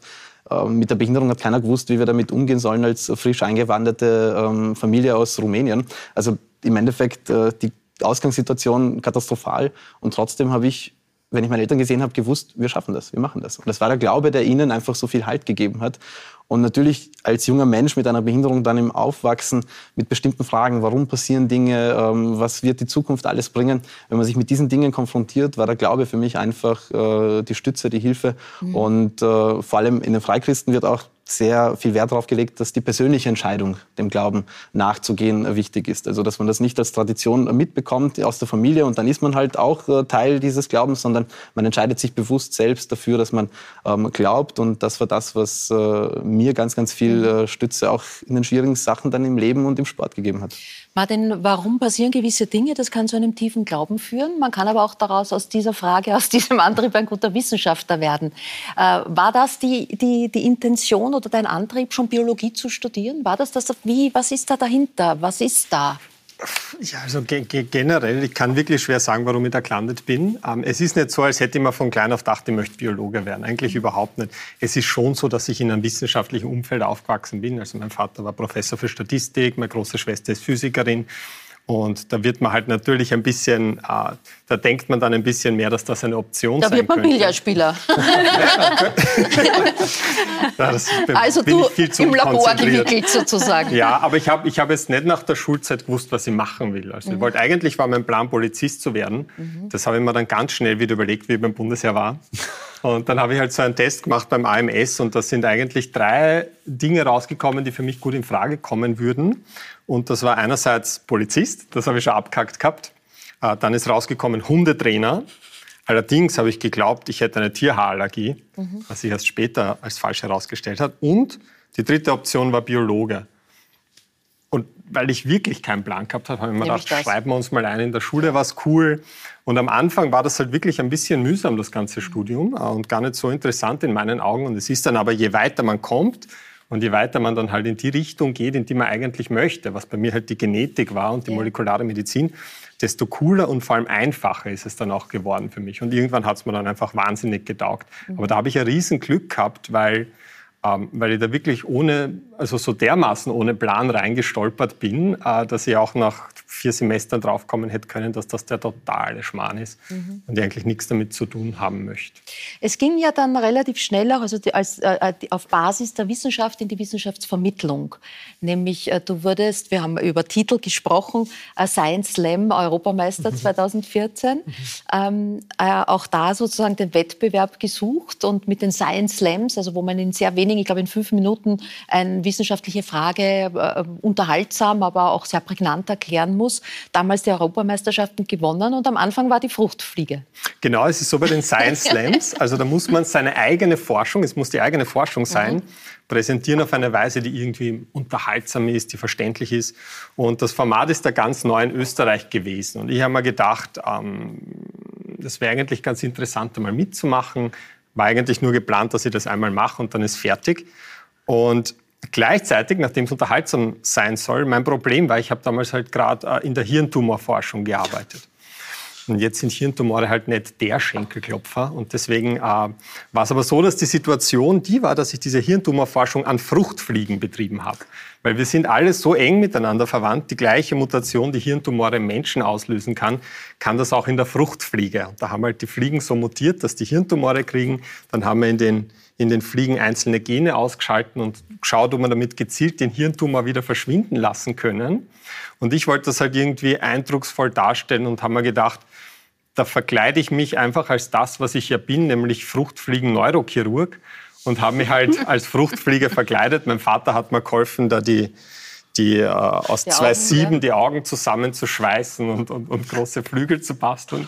Ähm, mit der Behinderung hat keiner gewusst, wie wir damit umgehen sollen als frisch eingewanderte ähm, Familie aus Rumänien. Also im Endeffekt äh, die Ausgangssituation katastrophal und trotzdem habe ich wenn ich meine Eltern gesehen habe, gewusst, wir schaffen das, wir machen das. Und das war der Glaube, der ihnen einfach so viel Halt gegeben hat. Und natürlich als junger Mensch mit einer Behinderung dann im Aufwachsen mit bestimmten Fragen, warum passieren Dinge, ähm, was wird die Zukunft alles bringen, wenn man sich mit diesen Dingen konfrontiert, war der Glaube für mich einfach äh, die Stütze, die Hilfe. Mhm. Und äh, vor allem in den Freikristen wird auch sehr viel Wert darauf gelegt, dass die persönliche Entscheidung, dem Glauben nachzugehen, wichtig ist. Also dass man das nicht als Tradition mitbekommt aus der Familie und dann ist man halt auch äh, Teil dieses Glaubens, sondern man entscheidet sich bewusst selbst dafür, dass man ähm, glaubt. Und das war das, was äh, mir ganz, ganz viel mhm. äh, Stütze auch in den schwierigen Sachen dann im Leben und im Sport gegeben hat. Martin, warum passieren gewisse Dinge? Das kann zu einem tiefen Glauben führen. Man kann aber auch daraus aus dieser Frage, aus diesem Antrieb ein guter Wissenschaftler werden. Äh, war das die, die, die Intention oder dein Antrieb, schon Biologie zu studieren? War das das? Wie, was ist da dahinter? Was ist da? Ja, also ge generell, ich kann wirklich schwer sagen, warum ich da gelandet bin. Ähm, es ist nicht so, als hätte ich mir von klein auf gedacht, ich möchte Biologe werden. Eigentlich überhaupt nicht. Es ist schon so, dass ich in einem wissenschaftlichen Umfeld aufgewachsen bin. Also mein Vater war Professor für Statistik, meine große Schwester ist Physikerin. Und da wird man halt natürlich ein bisschen, äh, da denkt man dann ein bisschen mehr, dass das eine Option da sein könnte. Da wird man Billardspieler. also du im Labor gewickelt sozusagen. Ja, aber ich habe ich hab jetzt nicht nach der Schulzeit gewusst, was ich machen will. Also mhm. ich wollte, eigentlich war mein Plan, Polizist zu werden. Mhm. Das habe ich mir dann ganz schnell wieder überlegt, wie ich beim Bundesheer war. Und dann habe ich halt so einen Test gemacht beim AMS und da sind eigentlich drei Dinge rausgekommen, die für mich gut in Frage kommen würden. Und das war einerseits Polizist, das habe ich schon abkackt gehabt. Äh, dann ist rausgekommen Hundetrainer. Allerdings habe ich geglaubt, ich hätte eine Tierhaarallergie, mhm. was sich erst später als falsch herausgestellt hat. Und die dritte Option war Biologe. Und weil ich wirklich keinen Plan gehabt habe, habe ich mir gedacht, schreiben wir uns mal ein in der Schule, was cool. Und am Anfang war das halt wirklich ein bisschen mühsam, das ganze Studium, äh, und gar nicht so interessant in meinen Augen. Und es ist dann aber, je weiter man kommt, und je weiter man dann halt in die Richtung geht, in die man eigentlich möchte, was bei mir halt die Genetik war und die molekulare Medizin, desto cooler und vor allem einfacher ist es dann auch geworden für mich. Und irgendwann hat es mir dann einfach wahnsinnig getaugt. Mhm. Aber da habe ich ein riesen Glück gehabt, weil ähm, weil ich da wirklich ohne, also so dermaßen ohne Plan reingestolpert bin, äh, dass ich auch nach vier Semestern draufkommen hätte können, dass das der totale Schmarrn ist mhm. und ich eigentlich nichts damit zu tun haben möchte. Es ging ja dann relativ schnell auch also die, als, äh, äh auf Basis der Wissenschaft in die Wissenschaftsvermittlung. Nämlich äh, du wurdest, wir haben über Titel gesprochen, äh, Science Slam Europameister mhm. 2014. Mhm. Ähm, äh, auch da sozusagen den Wettbewerb gesucht und mit den Science Slams, also wo man in sehr wenigen, ich glaube in fünf Minuten, eine wissenschaftliche Frage äh, unterhaltsam, aber auch sehr prägnant erklären muss muss, damals die Europameisterschaften gewonnen und am Anfang war die Fruchtfliege. Genau, es ist so bei den Science Slams. Also da muss man seine eigene Forschung, es muss die eigene Forschung sein, mhm. präsentieren auf eine Weise, die irgendwie unterhaltsam ist, die verständlich ist. Und das Format ist da ganz neu in Österreich gewesen. Und ich habe mir gedacht, ähm, das wäre eigentlich ganz interessant, einmal mitzumachen. War eigentlich nur geplant, dass ich das einmal mache und dann ist fertig. Und Gleichzeitig, nachdem es unterhaltsam sein soll, mein Problem war, ich habe damals halt gerade äh, in der Hirntumorforschung gearbeitet. Und jetzt sind Hirntumore halt nicht der Schenkelklopfer. Und deswegen äh, war es aber so, dass die Situation die war, dass ich diese Hirntumorforschung an Fruchtfliegen betrieben habe. Weil wir sind alle so eng miteinander verwandt. Die gleiche Mutation, die Hirntumore im Menschen auslösen kann, kann das auch in der Fruchtfliege. Und da haben halt die Fliegen so mutiert, dass die Hirntumore kriegen. Dann haben wir in den in den Fliegen einzelne Gene ausgeschalten und geschaut, ob man damit gezielt den Hirntumor wieder verschwinden lassen können. Und ich wollte das halt irgendwie eindrucksvoll darstellen und habe mir gedacht, da verkleide ich mich einfach als das, was ich ja bin, nämlich Fruchtfliegen-Neurochirurg und habe mich halt als Fruchtfliege verkleidet. Mein Vater hat mir geholfen, da die, die äh, aus die zwei Augen, Sieben ja. die Augen zusammenzuschweißen und, und, und große Flügel zu basteln.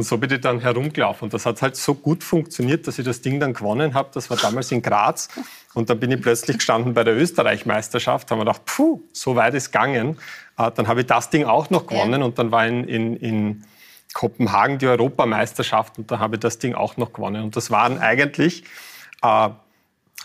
Und so bin ich dann herumgelaufen. Und das hat halt so gut funktioniert, dass ich das Ding dann gewonnen habe. Das war damals in Graz. Und dann bin ich plötzlich gestanden bei der Österreich-Meisterschaft. Da haben wir gedacht, puh, so weit ist gegangen. Äh, dann habe ich das Ding auch noch gewonnen. Und dann war in, in, in Kopenhagen die Europameisterschaft. Und da habe ich das Ding auch noch gewonnen. Und das waren eigentlich äh,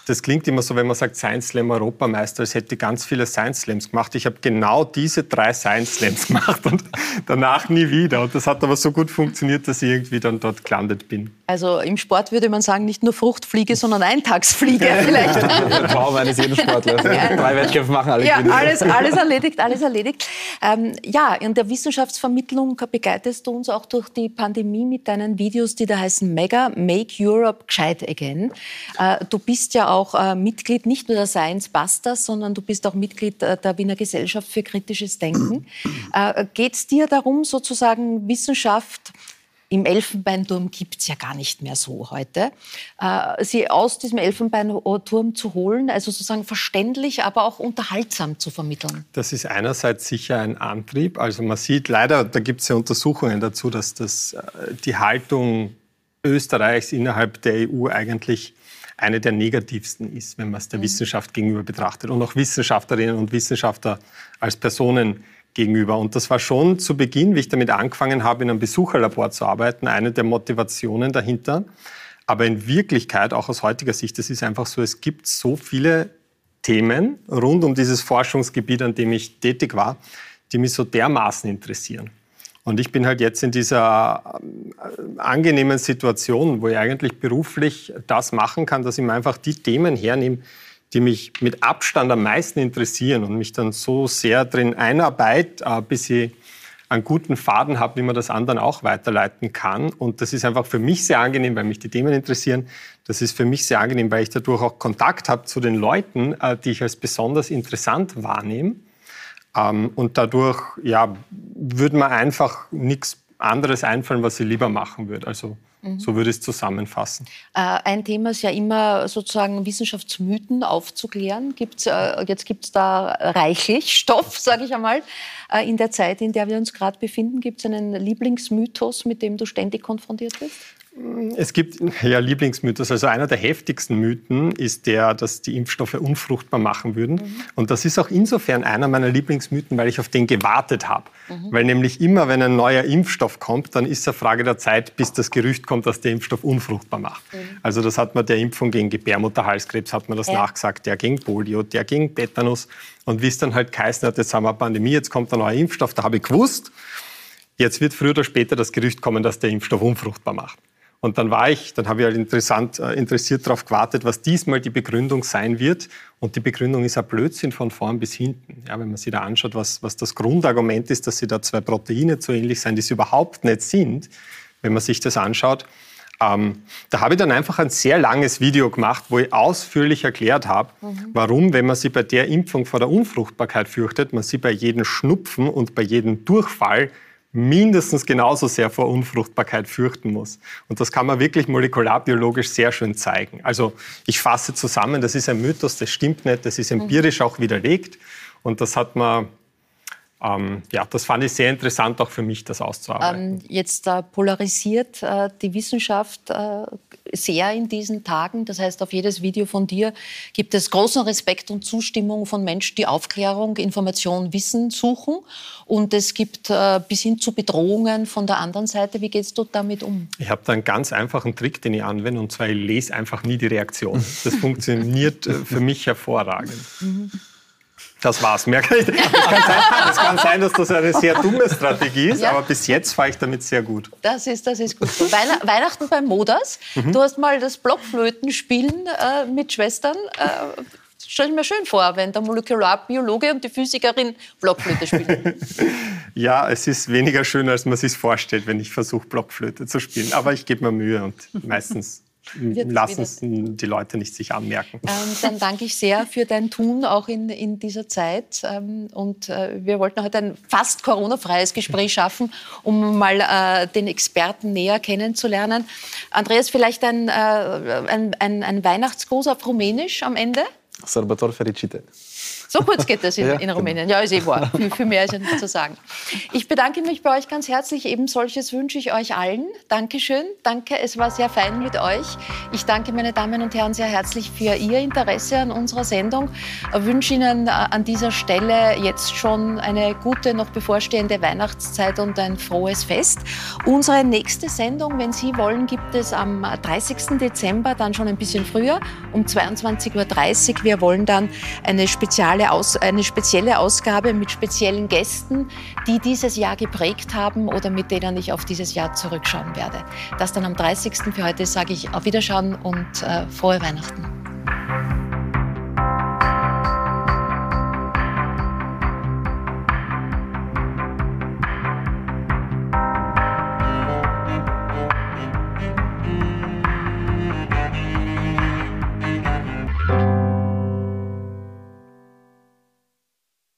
das klingt immer so, wenn man sagt Science Slam Europameister, als hätte ich ganz viele Science Slams gemacht. Ich habe genau diese drei Science Slams gemacht und danach nie wieder. Und das hat aber so gut funktioniert, dass ich irgendwie dann dort gelandet bin. Also im Sport würde man sagen, nicht nur Fruchtfliege, sondern Eintagsfliege vielleicht. Traum eines jeden Sportlers. Drei Wettkämpfe machen, alle ja, alles, alles erledigt, alles erledigt. Ähm, ja, in der Wissenschaftsvermittlung begleitest du uns auch durch die Pandemie mit deinen Videos, die da heißen Mega, Make Europe Gescheit Again. Äh, du bist ja auch äh, Mitglied nicht nur der Science Busters, sondern du bist auch Mitglied äh, der Wiener Gesellschaft für kritisches Denken. Äh, Geht es dir darum, sozusagen Wissenschaft im Elfenbeinturm gibt es ja gar nicht mehr so heute, äh, sie aus diesem Elfenbeinturm zu holen, also sozusagen verständlich, aber auch unterhaltsam zu vermitteln. Das ist einerseits sicher ein Antrieb. Also man sieht leider, da gibt es ja Untersuchungen dazu, dass das, äh, die Haltung Österreichs innerhalb der EU eigentlich eine der negativsten ist, wenn man es der mhm. Wissenschaft gegenüber betrachtet und auch Wissenschaftlerinnen und Wissenschaftler als Personen gegenüber. Und das war schon zu Beginn, wie ich damit angefangen habe, in einem Besucherlabor zu arbeiten, eine der Motivationen dahinter. Aber in Wirklichkeit, auch aus heutiger Sicht, es ist einfach so, es gibt so viele Themen rund um dieses Forschungsgebiet, an dem ich tätig war, die mich so dermaßen interessieren. Und ich bin halt jetzt in dieser äh, angenehmen Situation, wo ich eigentlich beruflich das machen kann, dass ich mir einfach die Themen hernehme, die mich mit Abstand am meisten interessieren und mich dann so sehr drin einarbeite, äh, bis ich einen guten Faden habe, wie man das anderen auch weiterleiten kann. Und das ist einfach für mich sehr angenehm, weil mich die Themen interessieren. Das ist für mich sehr angenehm, weil ich dadurch auch Kontakt habe zu den Leuten, äh, die ich als besonders interessant wahrnehme. Ähm, und dadurch ja, würde mir einfach nichts anderes einfallen, was ich lieber machen würde. Also Mhm. So würde ich es zusammenfassen. Äh, ein Thema ist ja immer sozusagen Wissenschaftsmythen aufzuklären. Gibt's, äh, jetzt gibt es da reichlich Stoff, sage ich einmal. Äh, in der Zeit, in der wir uns gerade befinden, gibt es einen Lieblingsmythos, mit dem du ständig konfrontiert bist? Es gibt ja Lieblingsmythos. Also einer der heftigsten Mythen ist der, dass die Impfstoffe unfruchtbar machen würden. Mhm. Und das ist auch insofern einer meiner Lieblingsmythen, weil ich auf den gewartet habe. Mhm. Weil nämlich immer, wenn ein neuer Impfstoff kommt, dann ist es eine Frage der Zeit, bis das Gerücht kommt, dass der Impfstoff unfruchtbar macht. Mhm. Also das hat man der Impfung gegen Gebärmutterhalskrebs, hat man das ja. nachgesagt, der gegen Polio, der gegen Tetanus. Und wie es dann halt geheißen hat, jetzt haben wir eine Pandemie, jetzt kommt ein neuer Impfstoff, da habe ich gewusst, jetzt wird früher oder später das Gerücht kommen, dass der Impfstoff unfruchtbar macht. Und dann war ich, dann habe ich halt interessant, äh, interessiert darauf gewartet, was diesmal die Begründung sein wird. Und die Begründung ist ein Blödsinn von vorn bis hinten. Ja, wenn man sich da anschaut, was, was das Grundargument ist, dass sie da zwei Proteine zu ähnlich sind, die es überhaupt nicht sind, wenn man sich das anschaut. Ähm, da habe ich dann einfach ein sehr langes Video gemacht, wo ich ausführlich erklärt habe, mhm. warum, wenn man sich bei der Impfung vor der Unfruchtbarkeit fürchtet, man sie bei jedem Schnupfen und bei jedem Durchfall mindestens genauso sehr vor Unfruchtbarkeit fürchten muss. Und das kann man wirklich molekularbiologisch sehr schön zeigen. Also ich fasse zusammen, das ist ein Mythos, das stimmt nicht, das ist empirisch auch widerlegt. Und das hat man ähm, ja, das fand ich sehr interessant, auch für mich, das auszuarbeiten. Ähm, jetzt äh, polarisiert äh, die Wissenschaft äh, sehr in diesen Tagen. Das heißt, auf jedes Video von dir gibt es großen Respekt und Zustimmung von Menschen, die Aufklärung, Information, Wissen suchen. Und es gibt äh, bis hin zu Bedrohungen von der anderen Seite. Wie gehst du damit um? Ich habe da einen ganz einfachen Trick, den ich anwende, und zwar ich lese einfach nie die Reaktion. Das funktioniert äh, für mich hervorragend. Das war's. Mehr kann ich nicht. Es kann, sein, es kann sein, dass das eine sehr dumme Strategie ist, ja. aber bis jetzt fahre ich damit sehr gut. Das ist, das ist gut. Weihnachten beim Modas. Mhm. Du hast mal das Blockflötenspielen äh, mit Schwestern. Äh, stelle ich mir schön vor, wenn der Molekularbiologe und die Physikerin Blockflöte spielen. ja, es ist weniger schön, als man sich vorstellt, wenn ich versuche, Blockflöte zu spielen. Aber ich gebe mir Mühe und meistens lassen es die Leute nicht sich anmerken. Ähm, dann danke ich sehr für dein Tun auch in, in dieser Zeit. Ähm, und äh, wir wollten heute ein fast Corona-freies Gespräch schaffen, um mal äh, den Experten näher kennenzulernen. Andreas, vielleicht ein, äh, ein, ein, ein Weihnachtsgruß auf Rumänisch am Ende? Sărbători fericite. So kurz geht das in, ja, in Rumänien. Ja, ist eh wahr. Viel, viel mehr ist ja nicht zu sagen. Ich bedanke mich bei euch ganz herzlich. Eben solches wünsche ich euch allen. Dankeschön. Danke, es war sehr fein mit euch. Ich danke, meine Damen und Herren, sehr herzlich für Ihr Interesse an unserer Sendung. Ich wünsche Ihnen äh, an dieser Stelle jetzt schon eine gute, noch bevorstehende Weihnachtszeit und ein frohes Fest. Unsere nächste Sendung, wenn Sie wollen, gibt es am 30. Dezember, dann schon ein bisschen früher, um 22.30 Uhr. Wir wollen dann eine spezielle eine, Aus, eine spezielle Ausgabe mit speziellen Gästen, die dieses Jahr geprägt haben oder mit denen ich auf dieses Jahr zurückschauen werde. Das dann am 30. Für heute sage ich auf Wiederschauen und äh, frohe Weihnachten.